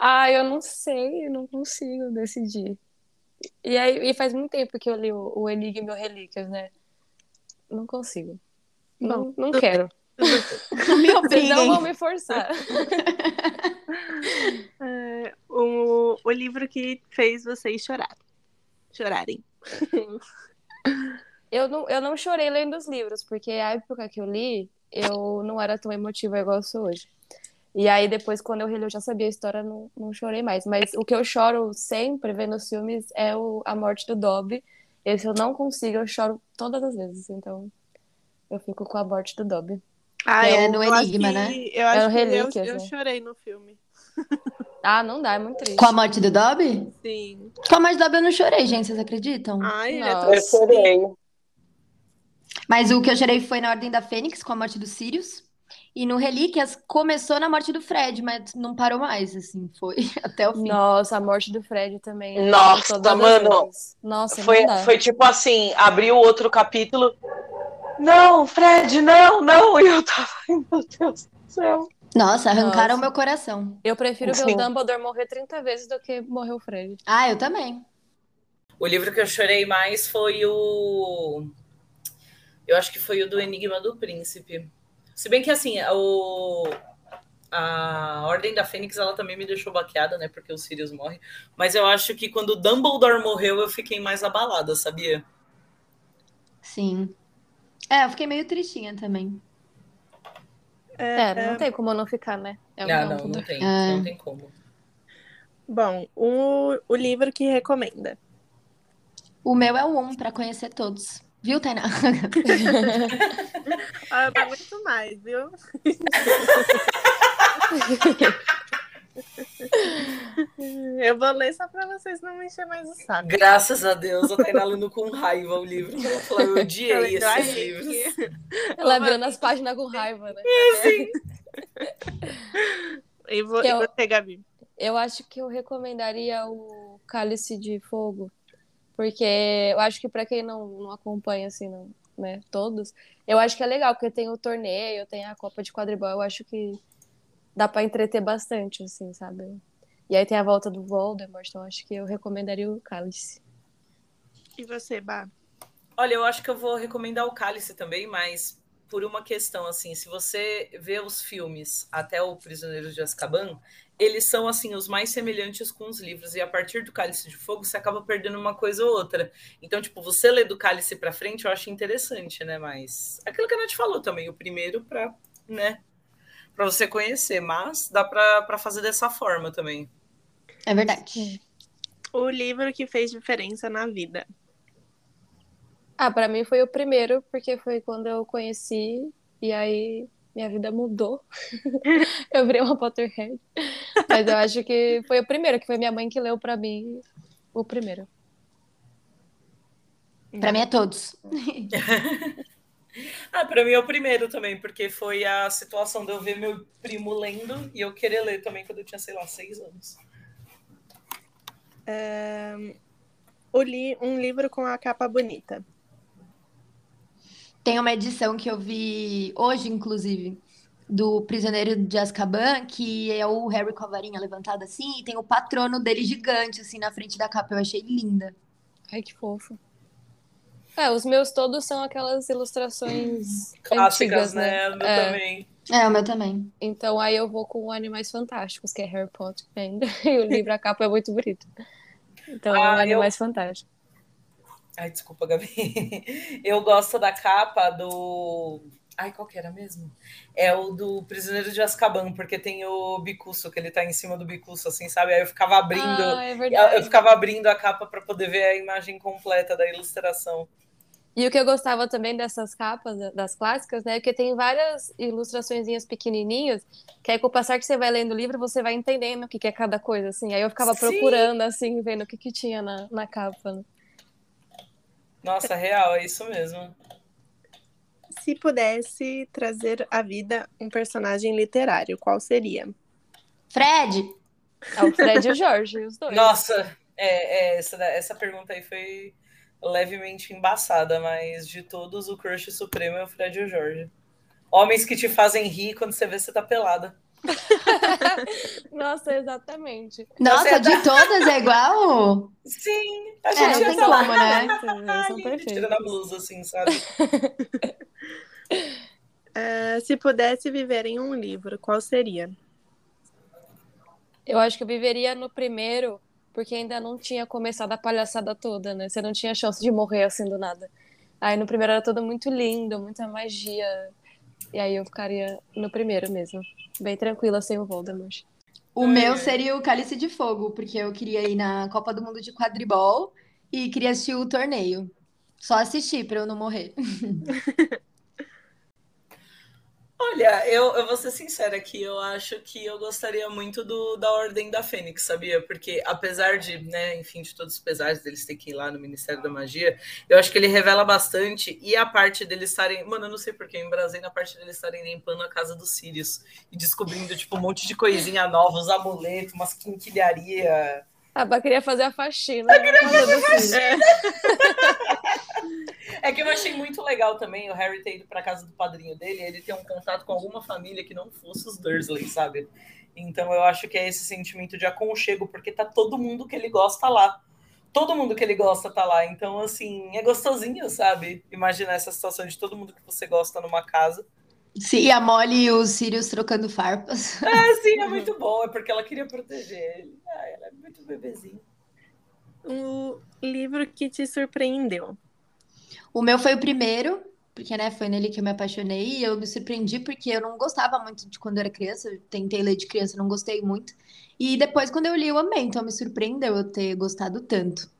Ah, eu não sei, eu não consigo decidir. E aí, e faz muito tempo que eu li o, o Enigma e o Relíquias, né? Não consigo. Não, não quero. Vocês não vão me forçar. É, o, o livro que fez vocês chorar. Chorarem. Eu não, eu não chorei lendo os livros, porque a época que eu li, eu não era tão emotiva igual eu sou hoje. E aí, depois, quando eu reli, eu já sabia a história, não, não chorei mais. Mas o que eu choro sempre vendo os filmes é o, a morte do Dobby. Esse eu não consigo, eu choro todas as vezes. Então, eu fico com a morte do Dobby. Ah, É eu- no eu Enigma, que- né? Eu acho o que eu, Relíquias, eu né? chorei no filme. Ah, não dá, é muito triste. Com a morte do Dobby? Sim. Com a morte do Dobby eu não chorei, gente, vocês acreditam? Ai, é Eu chorei. Mas o que eu chorei foi na Ordem da Fênix, com a morte do Sirius. E no Relíquias começou na morte do Fred, mas não parou mais, assim, foi até o fim. Nossa, a morte do Fred também. eu Nossa, mano. Nossa, Foi, foi tipo assim, abriu outro capítulo. Não, Fred, não, não. E eu tava, meu Deus do céu. Nossa, arrancaram Nossa. meu coração. Eu prefiro ver Sim. o Dumbledore morrer 30 vezes do que morrer o Fred. Ah, eu também. O livro que eu chorei mais foi o. Eu acho que foi o do Enigma do Príncipe. Se bem que, assim, o... a Ordem da Fênix ela também me deixou baqueada, né? Porque o Sirius morre. Mas eu acho que quando o Dumbledore morreu, eu fiquei mais abalada, sabia? Sim. É, eu fiquei meio tristinha também. É, não tem como não ficar, né? É Ah, não, Dumbledore. não tem. É. Não tem como. Bom, o, o livro que recomenda. O meu é o um pra conhecer todos. Viu, Tainá? Ah, eu não aguento mais, viu? Eu vou ler só pra vocês não me encher mais o saco. Graças a Deus, eu tô lendo com raiva o livro. Ela falou, eu odiei Eu esses livros. Ela abrindo as páginas com raiva, né? E, vou, e eu- você, Gabi? Eu acho que eu recomendaria o Cálice de Fogo, porque eu acho que pra quem não, não acompanha, assim, não, né, todos, eu acho que é legal, porque tem o torneio, tem a Copa de Quadribol, eu acho que dá pra entreter bastante, assim, sabe? E aí tem a volta do Voldemort, então acho que eu recomendaria o Cálice. E você, Bá? Olha, eu acho que eu vou recomendar o Cálice também, mas por uma questão assim, se você vê os filmes até o Prisioneiros de Azkaban, eles são assim os mais semelhantes com os livros e a partir do Cálice de Fogo você acaba perdendo uma coisa ou outra. Então, tipo, você lê do Cálice para frente, eu acho interessante, né? Mas aquilo que a Nath falou também, o primeiro para, né, para você conhecer, mas dá para fazer dessa forma também. É verdade. O livro que fez diferença na vida. Ah, pra mim foi o primeiro, porque foi quando eu conheci, e aí minha vida mudou. eu virei uma Potterhead. Mas eu acho que foi o primeiro, que foi minha mãe que leu pra mim o primeiro. Pra mim é todos. Ah, para mim é o primeiro também, porque foi a situação de eu ver meu primo lendo e eu querer ler também quando eu tinha, sei lá, seis anos. O li um livro com a capa bonita. Tem uma edição que eu vi hoje, inclusive, do Prisioneiro de Azkaban, que é o Harry com a varinha levantada assim, e tem o patrono dele gigante, assim, na frente da capa. Eu achei linda. Ai, que fofo. É, os meus todos são aquelas ilustrações Clássicas, antigas, né? né? O meu É. também. É, o meu também. Então aí eu vou com Animais Fantásticos, que é Harry Potter ainda. E o livro, a capa é muito bonito. Então, Ah, Animais Fantásticos. Ai, desculpa, Gabi. Eu gosto da capa do. Ai, qual que era mesmo? É o do Prisioneiro de Azkaban, porque tem o bicuço, que ele tá em cima do bicuço, assim, sabe? Aí eu ficava abrindo. Ah, é Eu ficava abrindo a capa para poder ver a imagem completa da ilustração. E o que eu gostava também dessas capas, da- das clássicas, né? é que tem várias ilustraçõezinhas pequenininhas, que aí com o passar que você vai lendo o livro, você vai entendendo o que que é cada coisa, assim. Aí eu ficava Sim. procurando, assim, vendo o que que tinha na, na capa. né? Nossa, real, é isso mesmo. Se pudesse trazer à vida um personagem literário, qual seria? Fred! É o Fred e o Jorge, os dois. Nossa, é, é, essa, essa pergunta aí foi levemente embaçada, mas de todos, o crush supremo é o Fred e o Jorge. Homens que te fazem rir quando você vê você tá pelada. Nossa, exatamente. Nossa, é de todas é igual? Sim, a É, gente não ia tem tá lá. como, né? São Ai, tirando a perfeitos. blusa, assim, sabe? Ah, se pudesse viver em um livro, qual seria? Eu acho que eu viveria no primeiro, porque ainda não tinha começado a palhaçada toda, né? Você não tinha chance de morrer assim do nada. Aí no primeiro era tudo muito lindo, muita magia. E aí eu ficaria no primeiro mesmo. Bem tranquila sem o Voldemort. O meu seria o Cálice de Fogo, porque eu queria ir na Copa do Mundo de quadribol e queria assistir o torneio. Só assistir pra eu não morrer. Olha, eu, eu vou ser sincera aqui, eu acho que eu gostaria muito do, da Ordem da Fênix, sabia? Porque apesar de, né, enfim, de todos os pesares deles ter que ir lá no Ministério da Magia, eu acho que ele revela bastante, e a parte deles estarem, mano, eu não sei porquê, em Brasília, na parte deles estarem limpando a casa dos Sirius e descobrindo, tipo, um monte de coisinha nova, os amuletos, umas quinquilharia. Ah, mas queria fazer a faxina. Eu queria fazer a faxina. É que eu achei muito legal também o Harry ter ido pra casa do padrinho dele, ele ter um contato com alguma família que não fosse os Dursley, sabe? Então eu acho que é esse sentimento de aconchego, porque tá todo mundo que ele gosta lá. Todo mundo que ele gosta tá lá. Então, assim, é gostosinho, sabe? Imaginar essa situação de todo mundo que você gosta numa casa. Sim, e a Molly e os Sirius trocando farpas. É, sim, é muito bom. É porque ela queria proteger ele. Ah, ela é muito bebezinho. Um livro que te surpreendeu. O meu foi o primeiro, porque, né, foi nele que eu me apaixonei e eu me surpreendi porque eu não gostava muito de quando eu era criança. Eu tentei ler de criança, não gostei muito. E depois, quando eu li, eu amei. Então, me surpreendeu eu ter gostado tanto.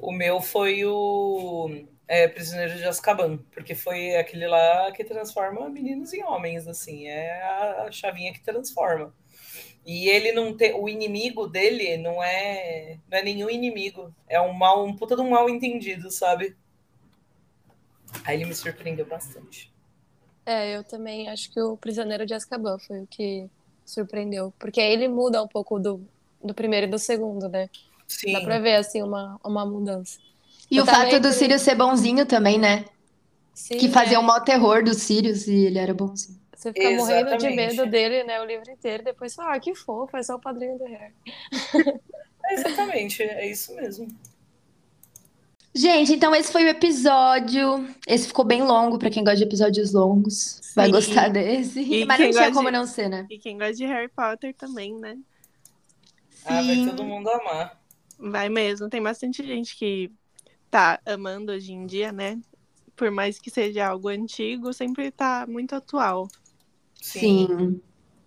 O meu foi o é, Prisioneiro de Azkaban, porque foi aquele lá que transforma meninos em homens, assim, é a, chavinha que transforma. E ele não tem, o inimigo dele não é, não é nenhum inimigo, é um mal, um puta de um mal entendido, sabe? Aí ele me surpreendeu bastante. É, eu também acho que o Prisioneiro de Azkaban foi o que surpreendeu. Porque aí ele muda um pouco do, do primeiro e do segundo, né? Sim. Dá pra ver, assim, uma, uma mudança. E Eu o fato do Sirius ser bonzinho também, né? Sim, Que fazia é. o maior terror dos Sirius e ele era bonzinho. Você fica morrendo de Exatamente. medo dele, né, o livro inteiro. Depois fala, ah, que fofo, é só o padrinho do Harry. É exatamente, é isso mesmo. Gente, então esse foi o episódio. Esse ficou bem longo pra quem gosta de episódios longos. Vai Sim. gostar desse. E Mas não tinha como de- não ser, né? E quem gosta de Harry Potter também, né? Ah, vai Sim. todo mundo amar. Vai mesmo. Tem bastante gente que tá amando hoje em dia, né? Por mais que seja algo antigo, sempre tá muito atual. Sim.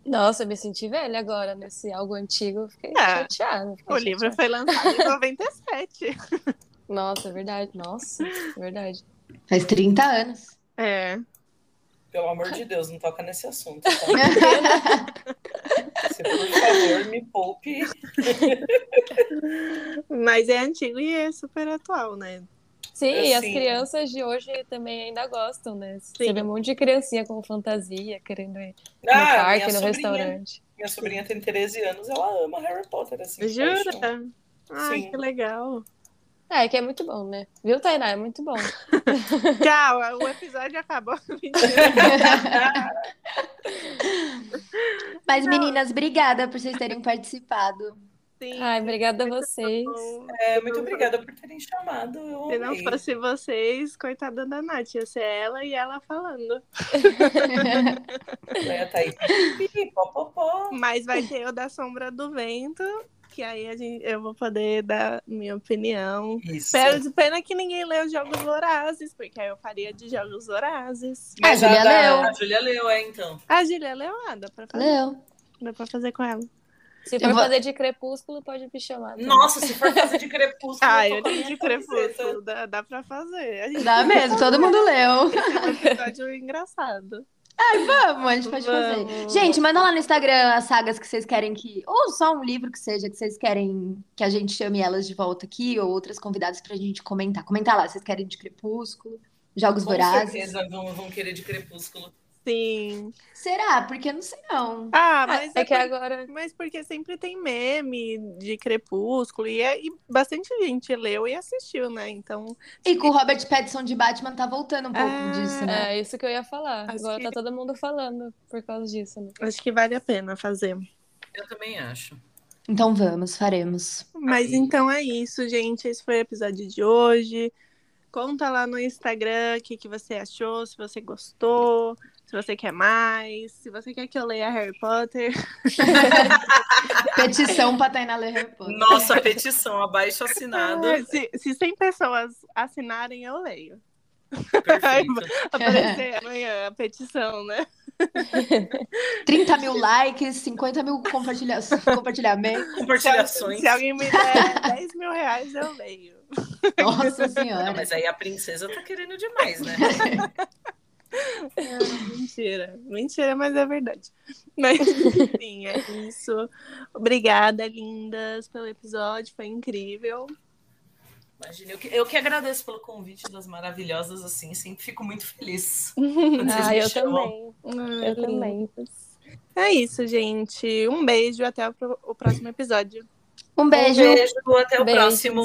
Nossa, eu me senti velha agora nesse algo antigo. Fiquei Ah, chateada. fiquei O livro chateada. foi lançado em 97. Nossa, é verdade. Nossa, é verdade. Faz 30 anos. É. Pelo amor de Deus, não toca nesse assunto. Tá? Você, por favor, me poupe. Mas é antigo e é super atual, né? Sim, e as Assim. crianças de hoje também ainda gostam, né? Você Sim. vê um monte de criancinha com fantasia, querendo ir no Ah, parque, no sobrinha, restaurante. minha sobrinha tem 13 anos, ela ama Harry Potter, assim. Jura? Ai, Sim. que legal. É, que é muito bom, né? Viu, Tainá? É muito bom. Tchau, o episódio acabou. Mas, meninas, obrigada por vocês terem participado. Sim, Ai, obrigada a vocês. É, muito obrigada por terem chamado. Se não fosse vocês, coitada da Nath, ia ser ela e ela falando. É, tá aí. Mas vai ter o da Sombra do Vento, que aí a gente, eu vou poder dar minha opinião. Isso. Pena, pena que ninguém leu Jogos Vorazes, porque aí eu faria de Jogos Vorazes. Mas A Júlia leu. A Júlia leu, é, então. A Gília leu, ah, dá pra fazer, Leu. dá pra fazer com ela. Se for vou- fazer de crepúsculo, pode me chamar. também. Nossa, se for fazer de crepúsculo. Ah, eu li de. Crepúsculo, dá, dá pra fazer. A gente Dá mesmo, todo mundo leu. tem um episódio engraçado. Vamos, a gente pode fazer. Vamos. Gente, manda lá no Instagram as sagas que vocês querem que. Ou só um livro que seja, que vocês querem que a gente chame elas de volta aqui, ou outras convidadas pra gente comentar. Comentar lá, vocês querem de Crepúsculo, Jogos Com Vorazes. certeza vão, vão querer de crepúsculo. Sim. Será? Porque não sei não. Ah, mas É é que por- agora. Mas porque sempre tem meme de Crepúsculo e, é- e bastante gente leu e assistiu, né? Então, E com o Robert Pattinson de Batman tá voltando um pouco Ah, disso, né? É isso que eu ia falar. Acho Agora que- tá todo mundo falando por causa disso, né? acho que vale a pena fazer. Eu também acho. Então vamos, faremos. Mas então é isso, gente. Esse foi o episódio de hoje. Conta lá no Instagram o que, que você achou, se você gostou, se você quer mais, se você quer que eu leia Harry Potter. Petição pra Tainá ler Harry Potter. Nossa, petição, abaixo assinado. Ah, Se, se 100 pessoas assinarem, eu leio. Aparecer amanhã a petição, né? 30 mil likes, 50 mil compartilha... compartilhamentos. Compartilhações. Se alguém me der 10 mil reais, eu leio. Nossa Não, senhora. mas aí a princesa tá querendo demais, né? Ah, mentira. Mentira, mas é verdade. Mas, enfim, é isso. Obrigada, lindas, pelo episódio. Foi incrível. Imagina, eu que, eu que agradeço pelo convite das maravilhosas, assim, sempre fico muito feliz. Ah, me eu chamam. também. Ai, Eu também. É isso, gente. Um beijo. Até o o próximo episódio. Um Um beijo. beijo, até o Beijos. próximo.